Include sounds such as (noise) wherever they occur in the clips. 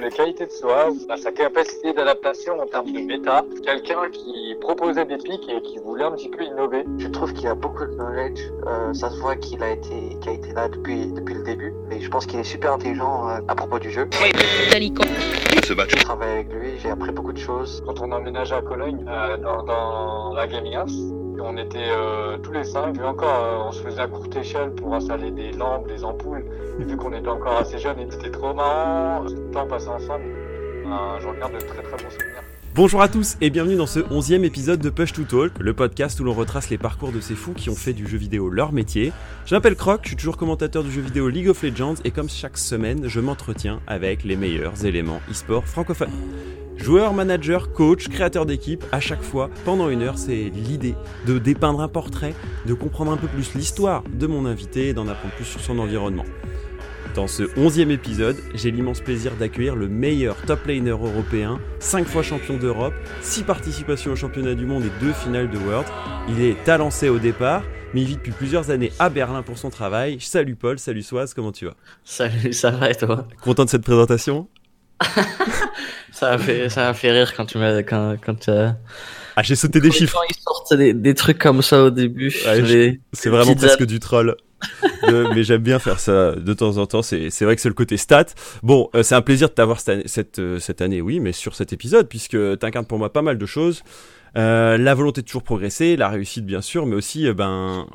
Les qualités de Soaz, sa capacité d'adaptation en termes de méta, quelqu'un qui proposait des pics et qui voulait un petit peu innover. Je trouve qu'il a beaucoup de knowledge. Euh, ça se voit qu'il a été, qu'il a été là depuis, depuis le début. Mais je pense qu'il est super intelligent euh, à propos du jeu. Je travaille avec lui, j'ai appris beaucoup de choses. Quand on a emménagé à Cologne, euh, dans, dans la Gaming House, on était euh, tous les cinq, et encore, euh, on se faisait à courte échelle pour installer des lampes, des ampoules. Et vu qu'on était encore assez jeunes, et c'était trop marrant, le temps passé ensemble. Euh, je regarde de très très bons souvenirs. Bonjour à tous et bienvenue dans ce 11e épisode de Push to Talk, le podcast où l'on retrace les parcours de ces fous qui ont fait du jeu vidéo leur métier. Je m'appelle Croc, je suis toujours commentateur du jeu vidéo League of Legends et comme chaque semaine, je m'entretiens avec les meilleurs éléments e-sport francophones. Joueur, manager, coach, créateur d'équipe, à chaque fois, pendant une heure, c'est l'idée de dépeindre un portrait, de comprendre un peu plus l'histoire de mon invité et d'en apprendre plus sur son environnement. Dans ce onzième épisode, j'ai l'immense plaisir d'accueillir le meilleur top laner européen, 5 fois champion d'Europe, 6 participations au championnat du monde et 2 finales de World. Il est talenté au départ, mais il vit depuis plusieurs années à Berlin pour son travail. Salut Paul, salut Soaz, comment tu vas? Salut, ça va et toi? Content de cette présentation? (laughs) Ça m'a fait, fait rire quand tu m'as, quand, quand euh, Ah, j'ai sauté des quand chiffres. Ils sortent des, des trucs comme ça au début. Ouais, C'est vraiment presque du troll. (laughs) Mais j'aime bien faire ça de temps en temps. C'est vrai que c'est le côté stat. Bon, euh, c'est un plaisir de t'avoir cette, cette, euh, cette année, oui, mais sur cet épisode, puisque t'incarnes pour moi pas mal de choses. Euh, la volonté de toujours progresser, la réussite bien sûr, mais aussi, ben,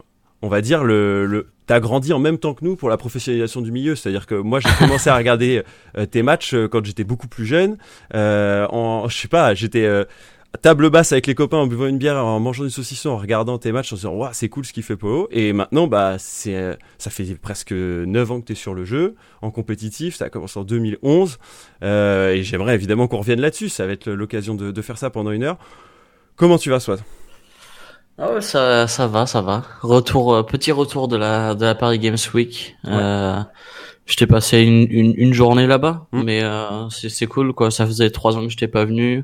on va dire le, le t'as grandi en même temps que nous pour la professionnalisation du milieu. C'est-à-dire que moi j'ai commencé à regarder tes matchs quand j'étais beaucoup plus jeune. En, je sais pas, j'étais table basse avec les copains en buvant une bière, en mangeant du saucisson, en regardant tes matchs, en se disant waouh c'est cool ce qu'il fait Polo. Et maintenant bah c'est euh, ça fait presque 9 ans que tu es sur le jeu en compétitif. Ça a commencé en 2011 euh, et j'aimerais évidemment qu'on revienne là-dessus. Ça va être l'occasion de, de faire ça pendant une heure. Comment tu vas, Swat? Ah ouais, ça, ça va, ça va. Retour, euh, petit retour de la, de la Paris Games Week. Euh, je t'ai passé une, une, une journée là-bas, Mm. mais euh, c'est, c'est cool quoi. Ça faisait trois ans que je t'ai pas venu.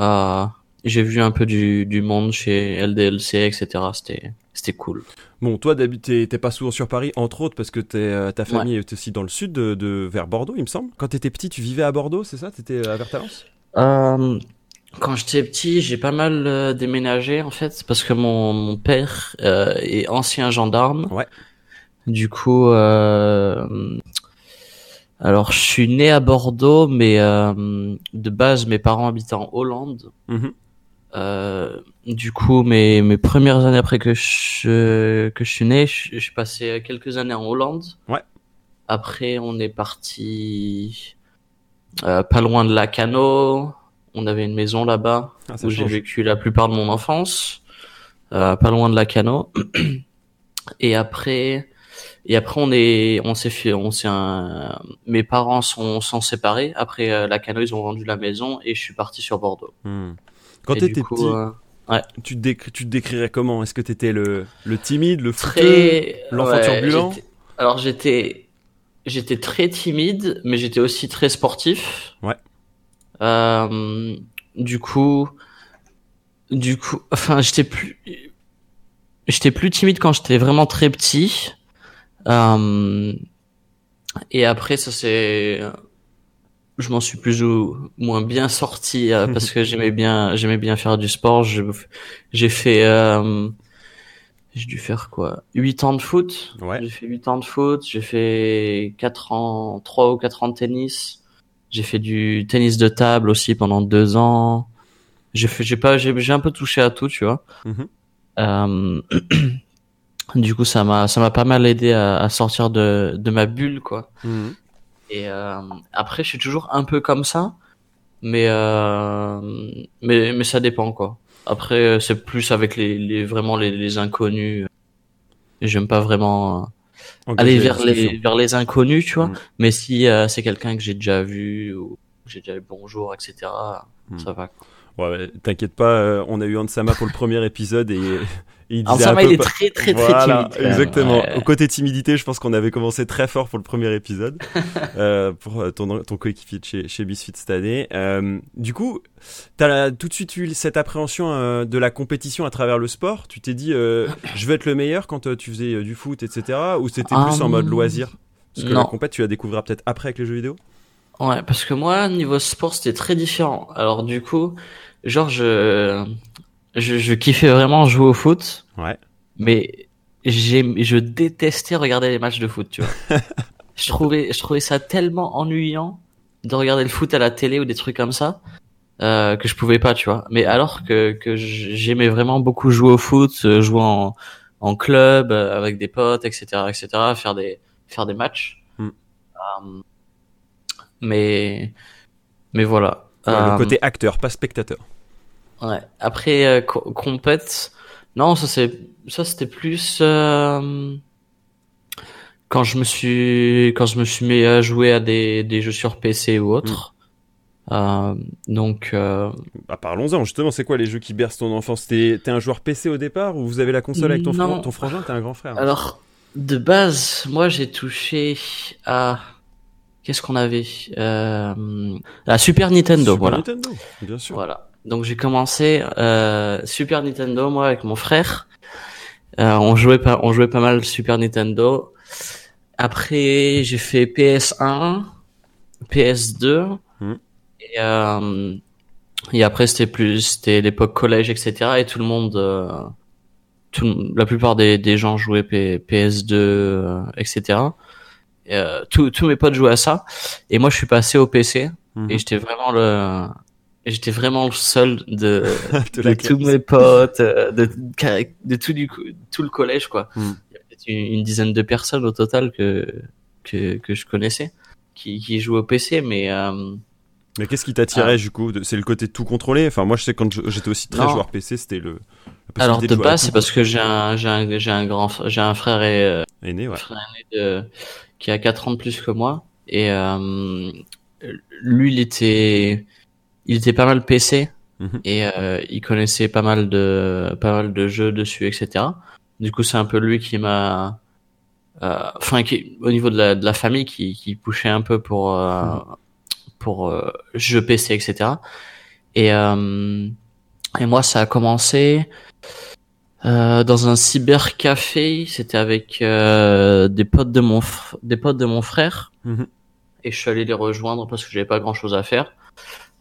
Euh, j'ai vu un peu du, du monde chez LDLC, etc. C'était, c'était cool. Bon, toi, d'habitude, t'es- pas souvent sur Paris, entre autres, parce que t'es, euh, ta famille est aussi dans le sud, de, de- vers Bordeaux, il me semble. Quand t'étais petit, tu vivais à Bordeaux, c'est ça? T'étais à Vertalence Euh, quand j'étais petit, j'ai pas mal euh, déménagé en fait parce que mon, mon père euh, est ancien gendarme. Ouais. Du coup, euh, alors je suis né à Bordeaux, mais euh, de base mes parents habitaient en Hollande. Mhm. Euh, du coup, mes mes premières années après que je que je suis né, je- j'ai passé quelques années en Hollande. Ouais. Après, on est parti euh, pas loin de Lacano. On avait une maison là-bas Ah, où j'ai vécu la plupart de mon enfance, euh, pas loin de Lacano. (clears throat) et après, et après on est, on s'est fait, on s'est, un- mes parents sont sont séparés. Après euh, Lacano, ils ont vendu la maison et je suis parti sur Bordeaux. Hmm. Quand du coup, petit, euh, tu, te décri- tu te décrirais comment? Est-ce que t'étais le, le timide, le très l'enfant ouais, turbulent? j'étais- Alors j'étais j'étais très timide, mais j'étais aussi très sportif. Ouais. Euh, du coup, du coup, enfin j'étais plus j'étais plus timide quand j'étais vraiment très petit. Euh, et après ça c'est je m'en suis plus ou moins bien sorti euh, (laughs) parce que j'aimais bien j'aimais bien faire du sport. J'ai fait euh, j'ai dû faire quoi? 8 ans de foot. Ouais. J'ai fait 8 ans de foot, j'ai fait 4 ans 3 ou 4 ans de tennis. J'ai fait du tennis de table aussi pendant 2 ans. J'ai fait j'ai pas j'ai un peu touché à tout, tu vois. Mhm. Euh, (clears throat) du coup, ça m'a ça m'a pas mal aidé à, à sortir de de ma bulle quoi. Mhm. Et euh, après, je suis toujours un peu comme ça, mais euh, mais mais ça dépend quoi. Après, c'est plus avec les, les vraiment les, les inconnus. J'aime pas vraiment euh, aller vers les vers les inconnus, tu vois. Mm. Mais si euh, c'est quelqu'un que j'ai déjà vu ou que j'ai déjà eu bonjour, etc. Mm. Ça va. Quoi. Ouais, t'inquiète pas, euh, on a eu Ansama pour le premier épisode et, il Alors disait ça va, peu il est pas- très très très Voilà, timide. Exactement. Ouais. Au côté timidité, je pense qu'on avait commencé très fort pour le premier épisode, (laughs) euh, pour euh, ton, ton coéquipier de chez, chez Bisfit cette année. Euh, du coup, t'as la- tout de suite eu cette appréhension euh, de la compétition à travers le sport. Tu t'es dit, (coughs) je veux être le meilleur quand tu faisais du foot, etc. Ou c'était plus en Um, mode loisir? Parce que la compète, tu la découvriras peut-être après avec les jeux vidéo? Ouais, parce que moi, niveau sport, c'était très différent. Alors du coup, genre, je, je, je kiffais vraiment jouer au foot. Ouais. Mais j'ai, je détestais regarder les matchs de foot, tu vois. (laughs) je trouvais, je trouvais ça tellement ennuyant de regarder le foot à la télé ou des trucs comme ça. Euh, que je pouvais pas, tu vois. Mais alors que, que j'aimais vraiment beaucoup jouer au foot, euh, jouer en, en club euh, avec des potes, etc., etc., faire des faire des matchs. Mm. mais mais voilà. le côté acteur, pas spectateur. Ouais. Après compète, non, ça c'est ça c'était plus quand je me suis quand je me suis mis à jouer à des des jeux sur PC ou autre. Euh, donc, euh... bah, parlons-en. Justement, c'est quoi les jeux qui bercent ton enfance? T'es un joueur PC au départ ou vous avez la console avec ton, frangin, ton frangin T'es un grand frère. Alors, de base, moi j'ai touché à qu'est-ce qu'on avait? Euh... La Super Nintendo, Super voilà. Nintendo, bien sûr. Voilà. Donc j'ai commencé euh, Super Nintendo moi avec mon frère. Euh, on jouait pas, on jouait pas mal Super Nintendo. Après j'ai fait PS1, PS2. Et, euh, et après, c'était plus, c'était l'époque collège, etc. Et tout le monde, euh, tout, la plupart des, des gens jouaient PS2, euh, etc. Et, euh, tous mes potes jouaient à ça. Et moi, je suis passé au PC. Mhm. Et j'étais vraiment le, j'étais vraiment le seul de, (laughs) de, tous mes potes, euh, de, de tout du tout le collège, quoi. Il y avait une, une, dizaine de personnes au total que, que, que je connaissais qui, qui jouaient au PC, mais, euh, mais qu'est-ce qui t'attirait ah. du coup C'est le côté tout contrôlé? Enfin, moi je sais quand j'étais aussi très joueur PC, c'était le. Alors de, base, c'est parce que j'ai un, j'ai un, j'ai un grand, j'ai un frère et, euh, aîné, ouais. frère aîné de, qui a 4 ans de plus que moi et euh, lui il était, il était pas mal PC mhm. et euh, il connaissait pas mal de, pas mal de jeux dessus, etc. Du coup, c'est un peu lui qui m'a, euh, enfin, qui, au niveau de la, de la famille, qui, qui poussait un peu pour. Euh, pour euh, jeux PC, etc. Et, euh, et moi, ça a commencé euh, dans un cybercafé. C'était avec euh, des potes de mon des potes de mon frère. Mhm. Et je suis allé les rejoindre parce que j'avais pas grand chose à faire.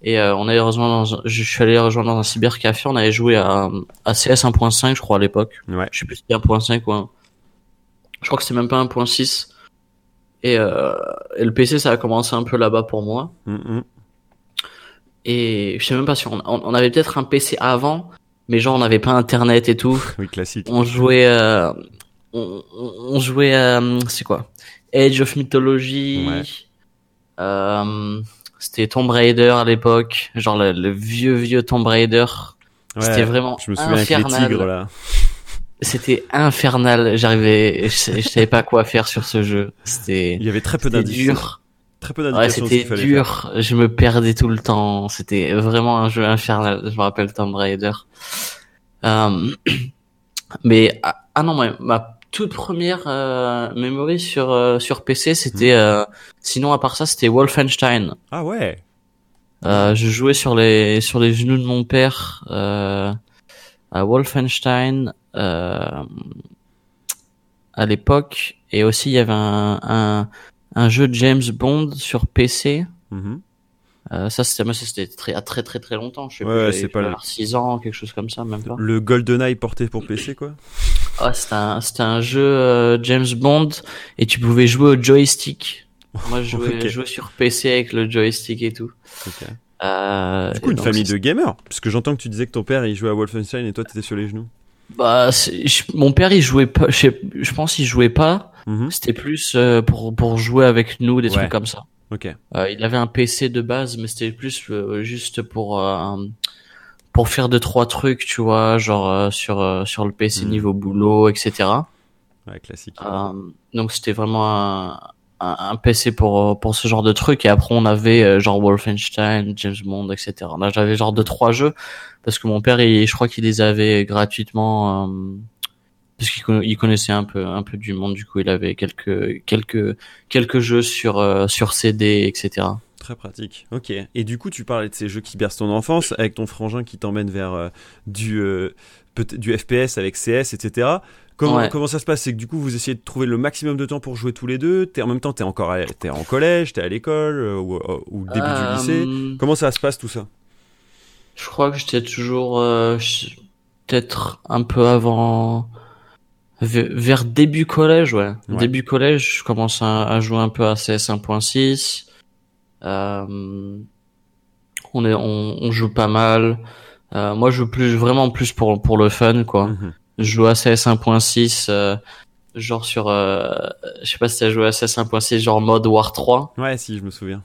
Et euh, on allait rejoindre dans, je suis allé rejoindre dans un cybercafé. On avait joué à, à CS 1.5, je crois à l'époque. Ouais. Je sais plus si c'était 1.5 ou Je crois que c'est même pas 1.6. Et, euh, et, le PC, ça a commencé un peu là-bas pour moi. Mm-hmm. Et je sais même pas si on, on avait peut-être un PC avant, mais genre on n'avait pas Internet et tout. (laughs) Oui, classique. On jouait, euh, on, on, jouait, euh, c'est quoi? Age of Mythology. Ouais. Euh, c'était Tomb Raider à l'époque, genre le, vieux vieux Tomb Raider. Ouais, c'était vraiment je me souviens infernal. Avec les tigres, là. C'était infernal. J'arrivais, je, savais pas quoi faire sur ce jeu. C'était. Il y avait très peu d'indices. dur. Très peu d'indications. Ouais, c'était dur. Je me perdais tout le temps. C'était vraiment un jeu infernal. Je me rappelle Tomb Raider. Euh... (clears throat) Mais ah, ah non, ma, ma toute première euh, mémoire sur euh, sur PC, c'était. Hmm. Euh, sinon, à part ça, c'était Wolfenstein. Ah ouais. Euh, je jouais sur les sur les genoux de mon père euh, à Wolfenstein euh, à l'époque. Et aussi, il y avait un, un, un, jeu de James Bond sur PC. Mm-hmm. Euh, ça, c'était, c'était très, très, très, très longtemps. Je sais ouais, c'est pas 6 ans, quelque chose comme ça, même pas. Le GoldenEye porté pour PC, quoi. Ah, c'était un, c'était un jeu euh, James Bond et tu pouvais jouer au joystick. Moi, je jouais, jouais sur PC avec le joystick et tout. Euh, du coup, une famille de gamers, puisque j'entends que tu disais que ton père il jouait à Wolfenstein et toi t'étais sur les genoux. Bah, mon père il jouait pas, je, je pense il jouait pas. Mhm. C'était plus euh, pour pour jouer avec nous des trucs comme ça. Ok. Euh, il avait un PC de base, mais c'était plus euh, juste pour euh, pour faire deux trois trucs, tu vois, genre sur sur le PC mhm. niveau boulot, etc. Ouais, classique. donc c'était vraiment un, un, PC pour pour ce genre de trucs et après on avait genre Wolfenstein, James Bond, etc. Là j'avais genre deux trois jeux parce que mon père, il, je crois qu'il les avait gratuitement euh, parce qu'il connaissait un peu un peu du monde. Du coup, il avait quelques quelques quelques jeux sur euh, sur CD, etc. très pratique. Ok. Et du coup, tu parlais de ces jeux qui bercent ton enfance, avec ton frangin qui t'emmène vers euh, du, euh, du FPS avec CS, etc. Comment, comment ça se passe? C'est que du coup, vous essayez de trouver le maximum de temps pour jouer tous les deux. Es, en même temps, tu es encore es en collège, tu es à l'école euh, ou, ou, début du lycée. Comment ça se passe tout ça? Je crois que j'étais toujours peut-être un peu avant vers début collège, ouais. Début collège, je commence à, jouer un peu à CS 1.6. Euh, on est, on, joue pas mal. Euh, moi, je joue plus, vraiment plus pour pour le fun, quoi. Mhm. Je joue à CS 1.6, euh, genre sur, euh, je sais pas si t'as joué à CS 1.6, genre mode War 3. Ouais, si, je me souviens.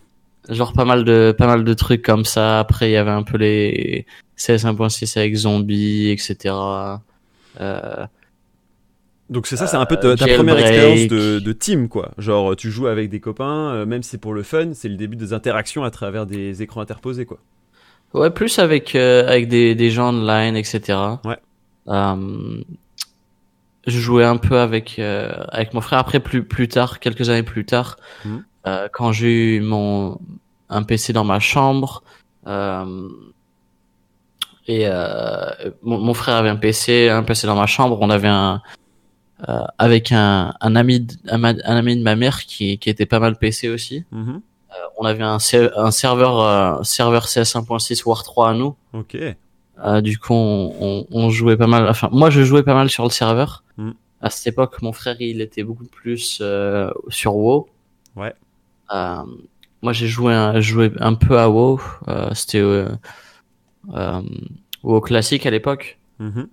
Genre pas mal de pas mal de trucs comme ça. Après, il y avait un peu les CS 1.6 avec zombies, etc. Euh, donc c'est ça, c'est un peu ta, première expérience de, de, team, quoi. Genre tu joues avec des copains, euh, même si c'est pour le fun, c'est le début des interactions à travers des écrans interposés, quoi. Ouais, plus avec euh, avec des, des gens online, etc. Ouais. Euh, je jouais un peu avec euh, avec mon frère. Après, plus plus tard, quelques années plus tard, mmh. quand j'ai eu mon un PC dans ma chambre. et mon, mon, frère avait un PC, un PC dans ma chambre. On avait un, euh, avec un, un, ami de, un, ami de ma mère qui, qui était pas mal PC aussi. Mm-hmm. Euh, on avait un, un serveur euh, serveur CS 1.6 War 3 à nous. Ok. du coup, on, on, jouait pas mal. Enfin, moi, je jouais pas mal sur le serveur. Mm. À cette époque, mon frère, il était beaucoup plus sur WoW. Ouais. moi, j'ai joué un, joué un peu à WoW. C'était WoW classique à l'époque. Mm-hmm.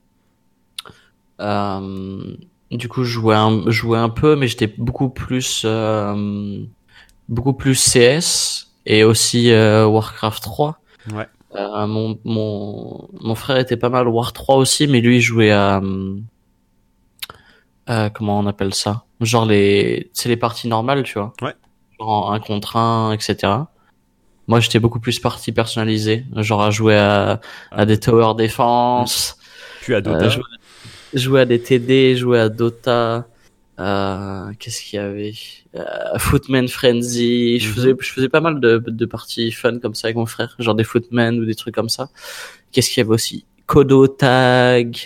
Du coup, je jouais un, jouais un peu, mais j'étais beaucoup plus, euh, beaucoup plus CS et aussi euh, Warcraft 3. Ouais. Euh, mon, mon, mon frère était pas mal War 3 aussi, mais lui il jouait à, euh, comment on appelle ça? Genre les, c'est les parties normales, tu vois. Ouais. Genre un contre un, etc. Moi, j'étais beaucoup plus partie personnalisée, genre à jouer à, à des tower defense. Puis à Dota. Euh, jouer à des TD, jouer à Dota. Euh, Qu'est-ce qu'il y avait? Euh, Footman Frenzy. Je mhm. faisais, je faisais pas mal de, de parties fun comme ça avec mon frère, genre des Footman ou des trucs comme ça. Qu'est-ce qu'il y avait aussi? Kodo Tag.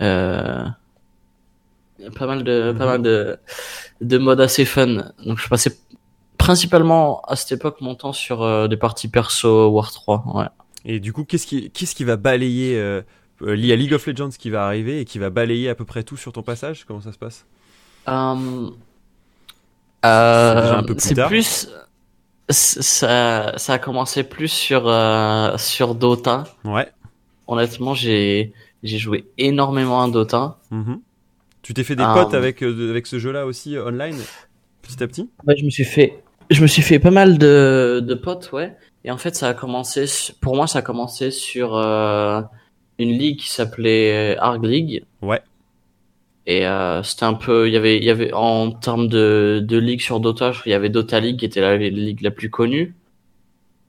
Euh, pas mal de, pas mal de, de modes assez fun. Donc je passais principalement à cette époque mon temps sur euh, des parties perso War 3. Ouais. Et du coup, qu'est-ce qui, qu'est-ce qui va balayer euh, euh, il y a League of Legends qui va arriver et qui va balayer à peu près tout sur ton passage Comment ça se passe? Euh, euh, C'est plus, ça, ça a commencé plus sur euh, sur Dota. Ouais. Honnêtement, j'ai joué énormément à Dota. Mm-hmm. Tu t'es fait des potes avec avec ce jeu-là aussi online petit à petit? Ouais, je me suis fait je me suis fait pas mal de de potes, ouais. Et en fait, ça a commencé pour moi, ça a commencé sur une ligue qui s'appelait Arg League. Ouais. Et euh, c'était un peu, il y avait, il y avait en termes de, de ligue sur Dota, il y avait Dota League qui était la, ligue la plus connue.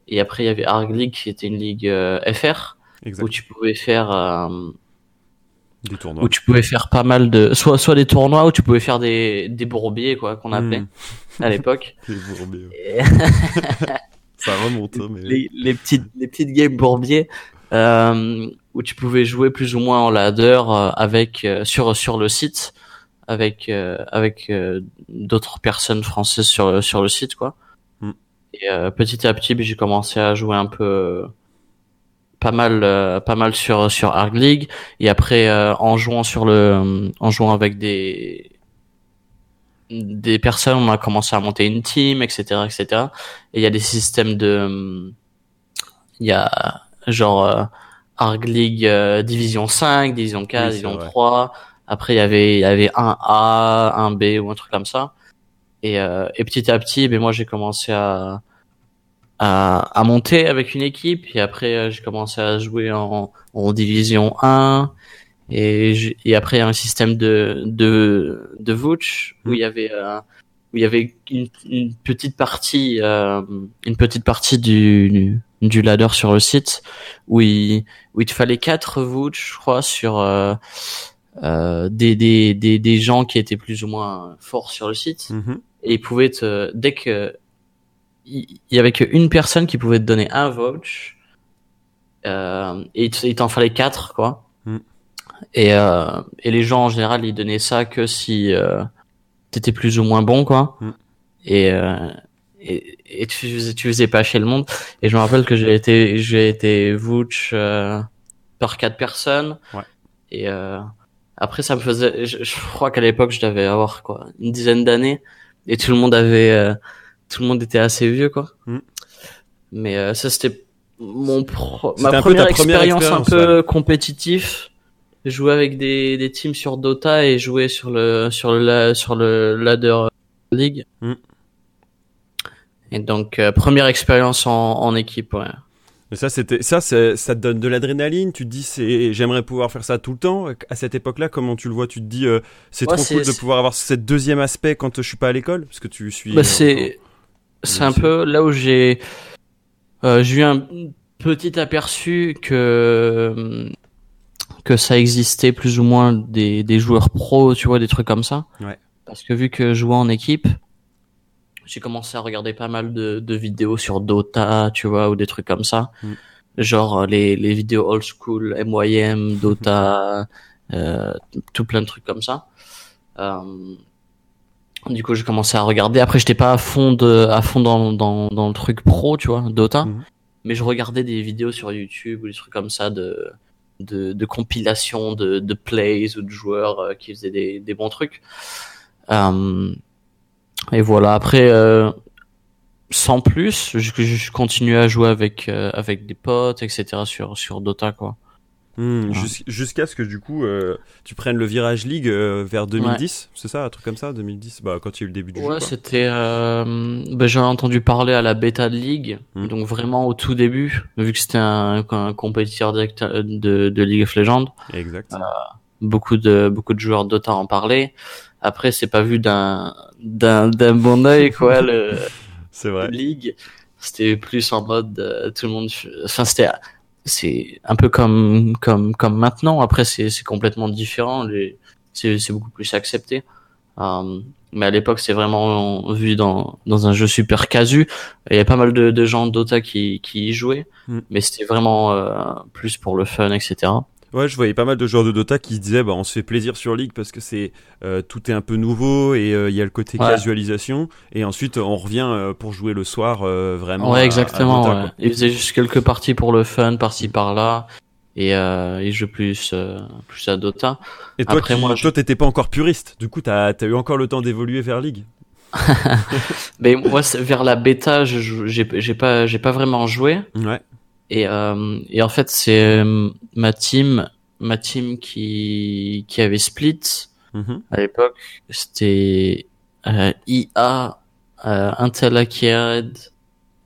Et après il y avait Arg League qui était une ligue euh, FR où tu pouvais faire euh, des tournois. Où tu pouvais faire pas mal de, soit soit des tournois où tu pouvais faire des des bourbiers quoi qu'on appelait hmm. à l'époque. (laughs) les bourbiers. (laughs) Ça remonte. Hein, mais... Les, les petites les petites games bourbiers. Euh, où tu pouvais jouer plus ou moins en ladder euh, avec euh, sur sur le site avec euh, avec d'autres personnes françaises sur sur le site quoi. Mm. Et petit à petit, j'ai commencé à jouer un peu pas mal pas mal sur sur Arc League et après en jouant sur le en jouant avec des des personnes on a commencé à monter une team etc etc et il y a des systèmes de il y a genre Arg League euh, Division 5, Division 4, Division 3. Après, il y avait, il y avait un A, un B ou un truc comme ça. Et, euh, et petit à petit, ben moi j'ai commencé à, à, à monter avec une équipe. Et après, euh, j'ai commencé à jouer en, en Division 1. Et, et après, il y a un système de de de Vouch où il y avait où il y avait une, une petite partie une petite partie du du ladder sur le site où il où il te fallait quatre votes, je crois, sur euh, euh, des, des, des des gens qui étaient plus ou moins forts sur le site. Mm-hmm. Et ils pouvaient te dès que il y, avait qu'une personne qui pouvait te donner un vouch euh, et il t'en fallait quatre quoi. Mm. Et euh, et les gens en général ils donnaient ça que si euh, t'étais plus ou moins bon quoi. Mm. Et, euh, et et tu faisais tu faisais pas chez le monde. Et je me rappelle que j'ai été j'ai été vouch euh, par quatre personnes. Ouais. Et euh, après ça me faisait je, je crois qu'à l'époque je devais avoir quoi une dizaine d'années et tout le monde avait euh, tout le monde était assez vieux quoi. Mm. Mais euh, ça c'était mon pro... ma première, expérience un peu compétitif. Jouer avec des, des teams sur Dota et jouer sur le sur le sur le ladder league. Mm. Et donc euh, première expérience en, en équipe. Ouais. Mais ça, c'était ça, ça te donne de l'adrénaline. Tu te dis, c'est, j'aimerais pouvoir faire ça tout le temps. À cette époque-là, comment tu le vois? Tu te dis, euh, c'est trop cool de pouvoir avoir ce deuxième aspect quand je suis pas à l'école, parce que tu suis. Bah, c'est, c'est un peu là où j'ai, euh, j'ai eu un petit aperçu que que ça existait plus ou moins des, des joueurs pros, tu vois, des trucs comme ça. Ouais. Parce que vu que je jouais en équipe, j'ai commencé à regarder pas mal de, de, vidéos sur Dota, tu vois, ou des trucs comme ça. Mm. Genre euh, les, les vidéos old school, MYM, (laughs) Dota, euh, tout plein de trucs comme ça. Euh, du coup, j'ai commencé à regarder. Après, j'étais pas à fond de, à fond dans, dans, dans le truc pro, tu vois, Dota. Mm. Mais je regardais des vidéos sur YouTube ou des trucs comme ça de, de, de compilation de, plays ou de joueurs euh, qui faisaient des, bons trucs. Euh, et voilà. Après, euh, sans plus, je, je continue à jouer avec avec des potes, etc. sur sur Dota quoi. Hmm, jusqu'à ce que du coup euh, tu prennes le virage League vers 2010, c'est ça, un truc comme ça, 2010, bah quand il y a eu le début du jeu. Ouais, c'était. Bah, J'en ai entendu parler à la bêta de League, hmm. donc vraiment au tout début, vu que c'était un, un, compétiteur de, de League of Legends. Exact. beaucoup de beaucoup de joueurs Dota en parlaient. Après, c'est pas vu d'un d'un d'un bon oeil quoi le. (laughs) vrai. Ligue, c'était plus en mode euh, tout le monde. Enfin, c'était c'est un peu comme comme comme maintenant. Après, c'est c'est complètement différent. C'est c'est beaucoup plus accepté. Euh, mais à l'époque, c'est vraiment vu dans dans un jeu super casu. Il y a pas mal de, de gens Dota qui qui y jouaient, mm. mais c'était vraiment euh, plus pour le fun, etc. Ouais, je voyais pas mal de joueurs de Dota qui disaient bah on se fait plaisir sur League parce que c'est euh, tout est un peu nouveau et euh, il y a le côté casualisation et ensuite on revient euh, pour jouer le soir vraiment. Ouais, exactement. À, ouais. Ils faisaient juste quelques parties pour le fun, par-ci par-là et euh, ils jouent plus plus à Dota. Et toi, Après, moi, toi, t'étais pas encore puriste. Du coup, t'as as eu encore le temps d'évoluer vers League. (laughs) Mais moi, vers la bêta, j'ai pas j'ai pas vraiment joué. Ouais. Et, euh, et en fait, c'est euh, ma team, ma team qui qui avait split mm-hmm. à l'époque. C'était euh, IA, euh, Intel Acquired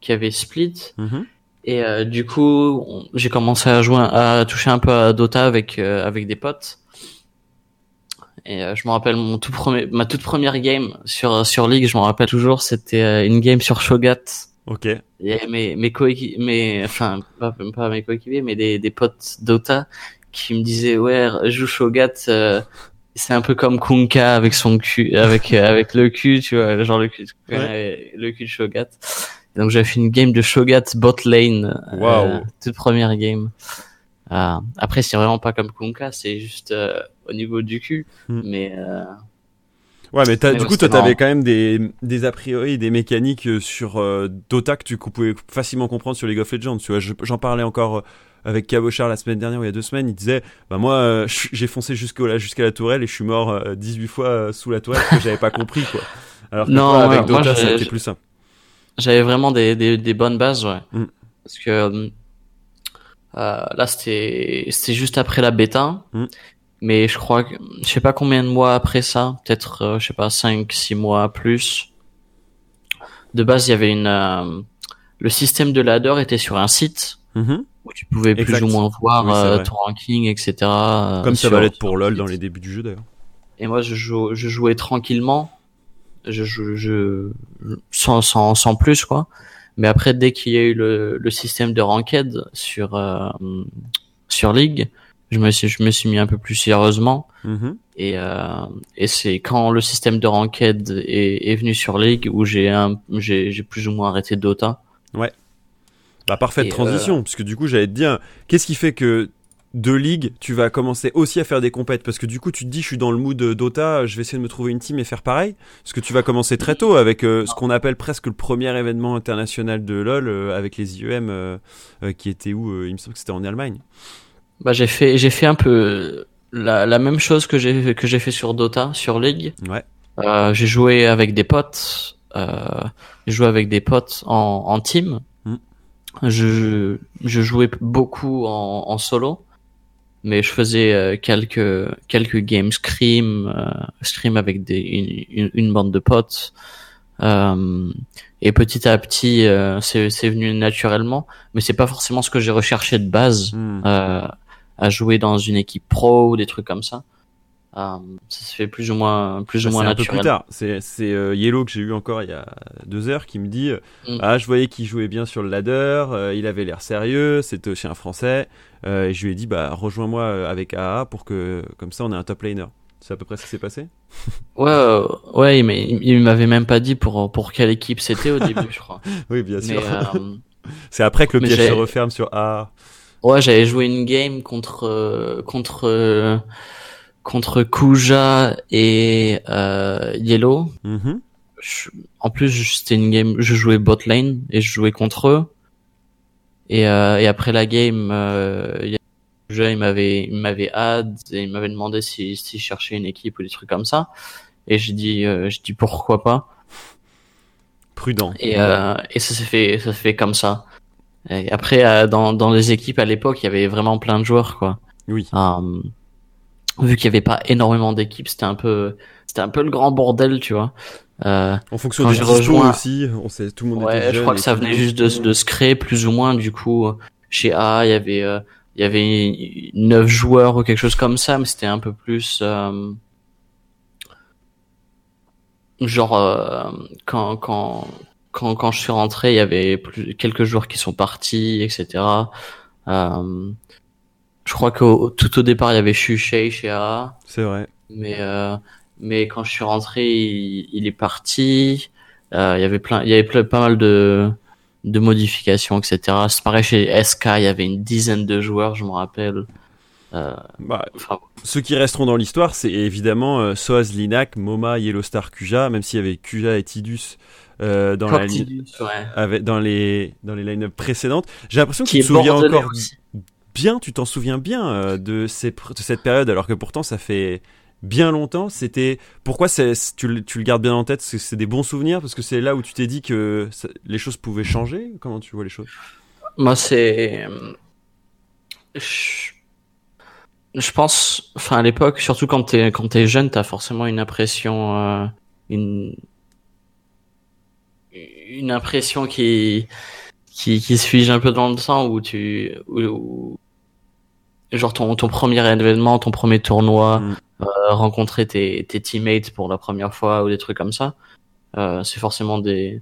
qui avait split. Mm-hmm. Et euh, du coup, j'ai commencé à jouer, à toucher un peu à Dota avec euh, avec des potes. Et je me rappelle mon tout premier, ma toute première game sur sur League, je me rappelle toujours, c'était une game sur Shogat Ok. Et mes mes coéquipiers, mes enfin pas, pas mes coéquipiers, mais des des potes Dota qui me disaient ouais joue Shogat, euh, c'est un peu comme Kunka avec son cul, avec euh, avec le cul, tu vois, genre le cul, le cul de Shogat. donc j'ai fait une game de Shogat bot lane, euh, wow. toute première game. après c'est vraiment pas comme Kunka, c'est juste au niveau du cul, hmm. mais Ouais, mais, du coup, toi, t'avais quand même des, des a priori, des mécaniques euh, sur euh, Dota que tu pouvais facilement comprendre sur League of Legends. Tu vois, j'en parlais encore euh, avec Cabochard la semaine dernière ou il y a deux semaines. Il disait, bah moi, j'ai foncé jusqu'à jusqu'à la tourelle et je suis mort 18 fois sous la tourelle parce que j'avais pas compris quoi. Alors que non, avec Dota, ça a été plus simple. J'avais vraiment des, des, des, bonnes bases, ouais. Mm. Parce que là, c'était c'était juste après la bêta. Mm mais je crois que je sais pas combien de mois après ça, peut-être euh, je sais pas 5 6 mois plus. De base, il y avait une euh, le système de ladder était sur un site mm-hmm. où tu pouvais plus ou moins voir euh, ton ranking etc. Comme ça va l'être pour LoL dans les débuts du jeu d'ailleurs. Et moi je, je jouais tranquillement, je, je, je sans, sans sans plus quoi. Mais après dès qu'il y a eu le, le système de ranked sur sur League, je me suis je me suis mis un peu plus sérieusement Mhm. et euh, et c'est quand le système de ranked est, est venu sur League où j'ai un j'ai j'ai plus ou moins arrêté Dota. Bah, parfaite Et, transition, puisque du coup, j'allais te dire, qu'est-ce qui fait que de ligue, tu vas commencer aussi à faire des compètes? Parce que du coup, tu te dis, je suis dans le mood Dota, je vais essayer de me trouver une team et faire pareil. Parce que tu vas commencer très tôt avec euh, ce qu'on appelle presque le premier événement international de LoL, euh, avec les IEM euh, euh, qui était où euh, Il me semble que c'était en Allemagne. Bah j'ai fait j'ai fait un peu la la même chose que j'ai que j'ai fait sur Dota sur League. Ouais. Euh, j'ai joué avec des potes. Euh, j'ai joué avec des potes en, en team. Mm. Je, je jouais beaucoup en, en solo, mais je faisais euh, quelques quelques games scream, euh, scream avec des une, une, une bande de potes. Euh, et petit à petit, euh, c'est c'est venu naturellement, mais c'est pas forcément ce que j'ai recherché de base Hmm. euh, à jouer dans une équipe pro ou des trucs comme ça. Euh, ça se fait plus ou moins plus ou Bah, moins c'est un peu naturel. plus tard. C'est c'est, euh, Yellow que j'ai eu encore il y a deux heures qui me dit Mm. Ah, je voyais qu'il jouait bien sur le ladder, euh, il avait l'air sérieux, c'était chez un Français. Euh, et je lui ai dit bah, Rejoins-moi euh, avec AA pour que, comme ça, on ait un top laner. C'est à peu près ce qui s'est passé (laughs) Ouais, euh, ouais, mais il, m'avait même pas dit pour pour quelle équipe c'était au début, je crois. (laughs) Oui, bien sûr. (laughs) C'est après que le piège se referme sur AA. Ouais, j'avais joué une game contre euh, contre euh, contre Kuja et euh, Yellow. Mhm. Je- en plus, c'était une game, je jouais bot lane et je jouais contre eux. Et, euh, et après la game, euh, Kuja, il m'avait il m'avait add et il m'avait demandé si si je cherchais une équipe ou des trucs comme ça. Et j'ai dit euh, j'ai dit pourquoi pas. Prudent. Et, euh, et ça s'est fait, ça s'est fait comme ça. Et après, euh, dans, dans les équipes à l'époque, il y avait vraiment plein de joueurs, quoi. Oui. Euh, vu qu'il y avait pas énormément d'équipes, c'était un peu, c'était un peu le grand bordel, tu vois. Euh, En fonction des rejoint- aussi, on sait, tout le monde était ouais, je jeune crois et que ça venait juste de, de se créer plus ou moins. Du coup, chez A, il y avait, euh, il y avait neuf joueurs ou quelque chose comme ça, mais c'était un peu plus. euh, genre euh, quand quand quand quand je suis rentré, il y avait plus quelques joueurs qui sont partis, etc. Euh, je crois que tout au départ, il y avait Shushei chez A, C'est vrai. mais euh, mais quand je suis rentré, il, il est parti. Euh, il y avait plein, il y avait plein- pas mal de de modifications, etc. C'est pareil chez SK, il y avait une dizaine de joueurs, je me rappelle. Euh, Bah, enfin, ceux qui resteront dans l'histoire, c'est évidemment Soaz, Linak, Moma, Yellowstar, Kuja, même s'il y avait Kuja et Tidus euh, dans, la ouais. avec, dans les, dans les line-up précédentes. J'ai l'impression que tu te souviens encore aussi. bien, tu t'en souviens bien euh, de, ces, de cette période, alors que pourtant ça fait bien longtemps. C'était pourquoi tu, le- tu le gardes bien en tête? Parce que c'est des bons souvenirs, parce que c'est là où tu t'es dit que ça- les choses pouvaient changer? Comment tu vois les choses? Moi, c'est. Je... je pense. Enfin, à l'époque, surtout quand t'es quand t'es jeune, t'as forcément une impression, euh, une une impression qui qui qui se fige un peu dans le temps où tu où, où- genre ton ton premier événement, ton premier tournoi, Mm. euh, rencontrer tes tes teammates pour la première fois ou des trucs comme ça, euh, c'est forcément des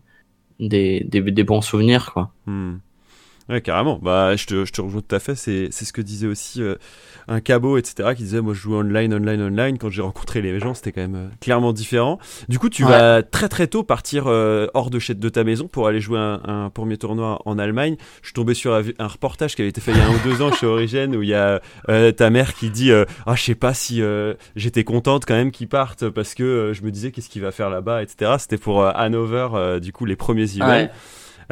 des, des des bons souvenirs quoi. Hmm. Ouais, carrément. Bah, je te, je te rejoins tout à fait. C'est, c'est ce que disait aussi euh, un cabot, etc., qui disait, moi, je joue online, online, online. Quand j'ai rencontré les gens, c'était quand même euh, clairement différent. Du coup, tu Ouais. vas très, très tôt partir euh, hors de chez de ta maison pour aller jouer un, un premier tournoi en Allemagne. Je suis tombé sur un, un reportage qui avait été fait il y a un ou deux ans chez Origin où il y a euh, ta mère qui dit, ah, je sais pas si j'étais contente quand même qu'ils partent parce que je me disais qu'est-ce qu'il va faire là-bas, etc. C'était pour Hanover, du coup, les premiers events. Ouais.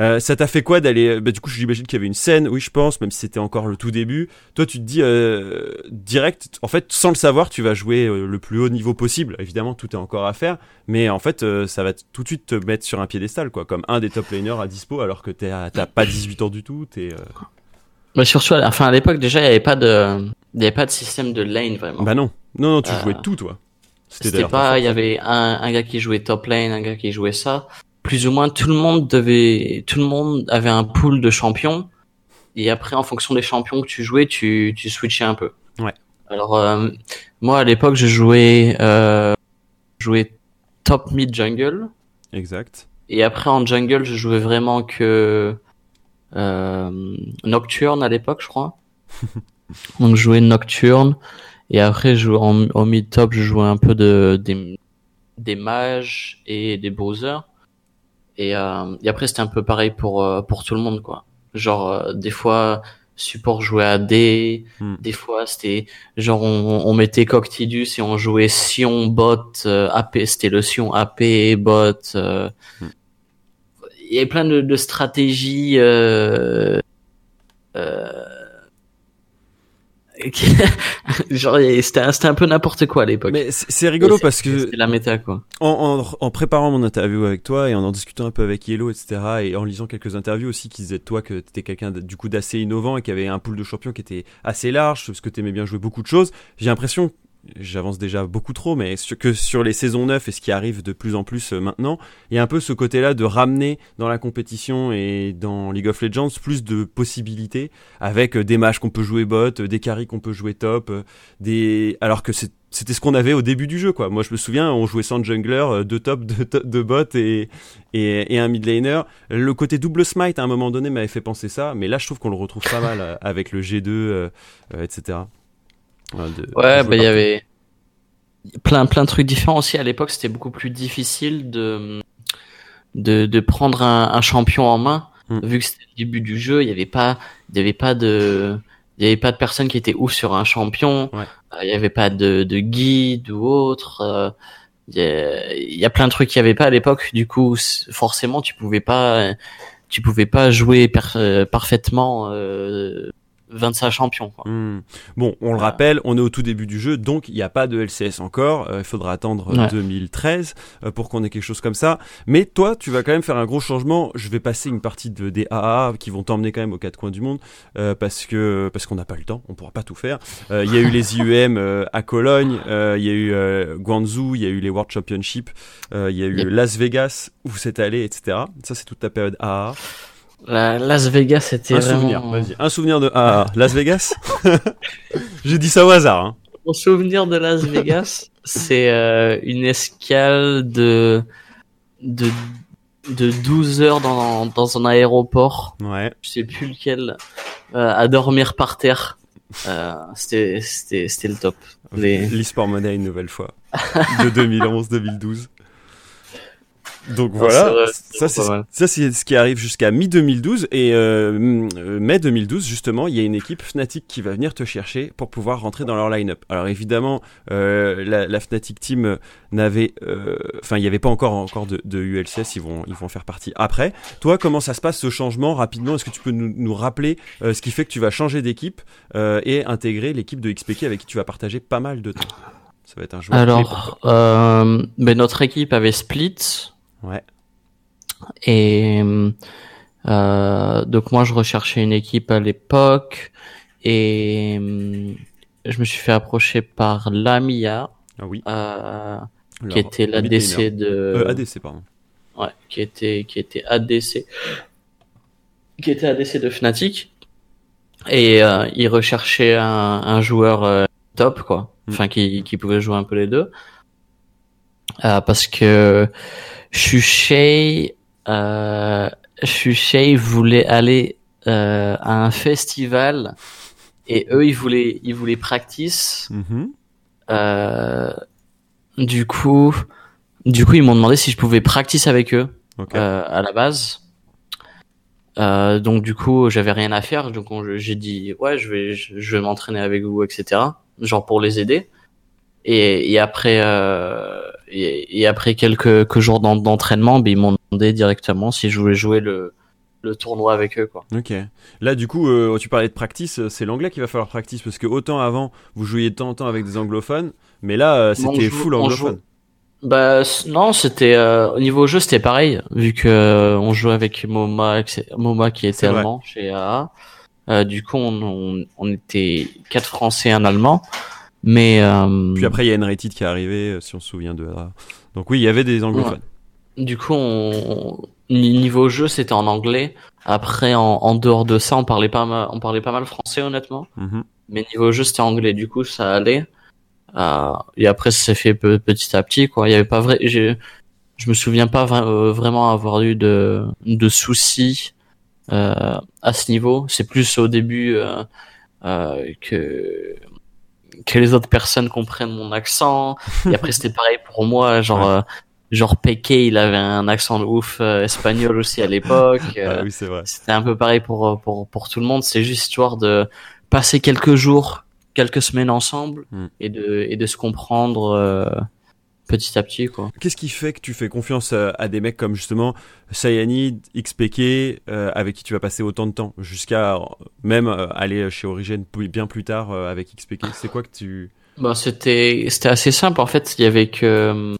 Euh, ça t'a fait quoi d'aller bah, Du coup, j'imagine qu'il y avait une scène, oui, je pense, même si c'était encore le tout début. Toi, tu te dis euh, direct, en fait, sans le savoir, tu vas jouer euh, le plus haut niveau possible. Évidemment, tout est encore à faire, mais en fait, euh, ça va tout de suite te mettre sur un piédestal, quoi, comme un des top laners à dispo, alors que t'as pas 18 ans du tout. T'es, euh, Mais surtout, enfin à l'époque déjà, il n'y avait pas de, il y avait pas de système de lane vraiment. Bah non, non, non, tu Euh, jouais tout, toi. C'était pas, il y avait un, un gars qui jouait top lane, un gars qui jouait ça. Plus ou moins tout le monde devait, tout le monde avait un pool de champions. Et après, en fonction des champions que tu jouais, tu, tu switchais un peu. Ouais. Alors euh, moi à l'époque, je jouais, euh, je jouais top mid jungle. Exact. Et après en jungle, je jouais vraiment que euh, Nocturne à l'époque, je crois. (laughs) Donc je jouais Nocturne et après je en, en mid top je jouais un peu de des, des mages et des browsers. Et, euh, et après c'était un peu pareil pour euh, pour tout le monde quoi. Genre euh, des fois support jouait AD, hmm. des fois c'était genre on, on mettait Coctidus et on jouait Sion bot AP, c'était le Sion AP bot. Hmm. Il y avait plein de, de stratégies. Euh, (laughs) genre c'était un peu n'importe quoi à l'époque. Mais c'est rigolo parce que la méta quoi. En, en, en, préparant mon interview avec toi et en en discutant un peu avec Yellow etc et en lisant quelques interviews aussi qui disaient de toi que t'étais quelqu'un du coup d'assez innovant et qui avait un pool de champions qui était assez large parce que t'aimais bien jouer beaucoup de choses. J'ai l'impression j'avance déjà beaucoup trop, mais que sur les saisons 9 et ce qui arrive de plus en plus euh, maintenant, il y a un peu ce côté-là de ramener dans la compétition et dans League of Legends plus de possibilités avec euh, des matchs qu'on peut jouer bot, euh, des carries qu'on peut jouer top, des alors que c'était ce qu'on avait au début du jeu quoi. Moi je me souviens, on jouait sans jungler, deux top, deux, de bot et, et, et, un mid laner. Le côté double smite à un moment donné m'avait fait penser ça, mais là je trouve qu'on le retrouve pas mal avec le G2, etc. Ouais, bah il y avait plein plein de trucs différents aussi. À l'époque, c'était beaucoup plus difficile de de, de prendre un, un, champion en main, hmm. vu que c'était le début du jeu. Il y avait pas il y avait pas de il y avait pas de personne qui était ouf sur un champion. Euh, il y avait pas de, de guide ou autre. Euh, il y, a, il y a plein de trucs qu'il y avait pas à l'époque. Du coup, forcément, tu pouvais pas tu pouvais pas jouer parfaitement euh, 25 champions. Quoi. Hmm. Bon, on le rappelle, on est au tout début du jeu, donc il n'y a pas de LCS encore. Euh, il faudra attendre 2013 euh, pour qu'on ait quelque chose comme ça. Mais toi, tu vas quand même faire un gros changement. Je vais passer une partie de, des AA qui vont t'emmener quand même aux quatre coins du monde euh, parce que parce qu'on n'a pas le temps, on pourra pas tout faire. Il y a eu les (laughs) IUM à Cologne, il y a eu Guangzhou, il y a eu les World Championship, il y a eu Las Vegas où vous êtes allé, etc. Ça, c'est toute ta période AA. Las Vegas, c'était un souvenir. Vas-y, un souvenir de ah, Las Vegas? (laughs) J'ai dit ça au hasard. Hein. Mon souvenir de Las Vegas, c'est euh, une escale de de de 12 heures dans dans un aéroport. Ouais. Je sais plus lequel. Euh, à dormir par terre. Euh, c'était c'était c'était le top. Les... L'e-sport money une nouvelle fois. de 2011-2012. Donc voilà, ça c'est ça c'est ce qui arrive jusqu'à mi 2012 et euh, mai 2012 justement, il y a une équipe Fnatic qui va venir te chercher pour pouvoir rentrer dans leur line-up. Alors évidemment, euh, la, la, Fnatic team n'avait, euh, enfin il n'y avait pas encore encore de, de, ULCS, ils vont ils vont faire partie après. Toi, comment ça se passe ce changement rapidement? Est-ce que tu peux nous, nous rappeler euh, ce qui fait que tu vas changer d'équipe euh, et intégrer l'équipe de XPK avec qui tu vas partager pas mal de temps? Ça va être un joueur. Alors, euh, ben notre équipe avait split. Ouais. Et euh, donc moi je recherchais une équipe à l'époque et je me suis fait approcher par Lamia. Ah oui. Euh, qui était l'ADC de. Euh, ADC pardon. Ouais, qui était qui était ADC, qui était ADC de Fnatic et euh, il recherchait un, un joueur euh, top quoi, hmm. enfin qui qui pouvait jouer un peu les deux. Euh, parce que Chuchet, euh, Chuchet voulait aller euh, à un festival et eux ils voulaient ils voulaient practice. Euh, du coup, du coup ils m'ont demandé si je pouvais practice avec eux euh, à la base. Euh, donc du coup j'avais rien à faire donc j'ai dit ouais je vais je, vais m'entraîner avec vous etc genre pour les aider et, et après euh, et, après quelques, jours d'entraînement, ben, ils m'ont demandé directement si je voulais jouer le, le tournoi avec eux quoi. Ok. Là du coup euh, tu parlais de practice, euh, c'est l'anglais qui va falloir practice parce que autant avant vous jouiez de temps en temps avec des anglophones, mais là euh, c'était full anglophone. Bah non, c'était au niveau jeu c'était pareil vu que on jouait avec Moma, Moma qui était allemand chez AA. du coup on, on, était quatre Français et un Allemand. Mais euh, puis après il y a Enrated qui est arrivé, euh, si on se souvient de. Donc oui, il y avait des anglophones. Du coup, on... niveau jeu, c'était en anglais. Après, en, en, dehors de ça, on parlait pas mal, on parlait pas mal français honnêtement. Mm-hmm. Mais niveau jeu, c'était anglais. Du coup, ça allait. Euh, et après, ça s'est fait petit à petit. Quoi, il y avait pas vrai. Je me souviens pas euh, vraiment avoir eu de, de soucis euh, à ce niveau. C'est plus au début que que les autres personnes comprennent mon accent. Et après, c'était pareil pour moi, genre, euh, genre Peke, il avait un accent de ouf euh, espagnol aussi à l'époque. (laughs) ah, oui, c'est vrai. C'était un peu pareil pour, euh, pour, pour tout le monde. C'est juste histoire de passer quelques jours, quelques semaines ensemble hmm. et de, et de se comprendre petit à petit quoi. Qu'est-ce qui fait que tu fais confiance à, des mecs comme justement Sayanid, XPK euh, avec qui tu vas passer autant de temps jusqu'à même euh, aller chez Origin bien plus tard euh, avec XPK C'est quoi que tu Bah c'était c'était assez simple en fait, il y avait que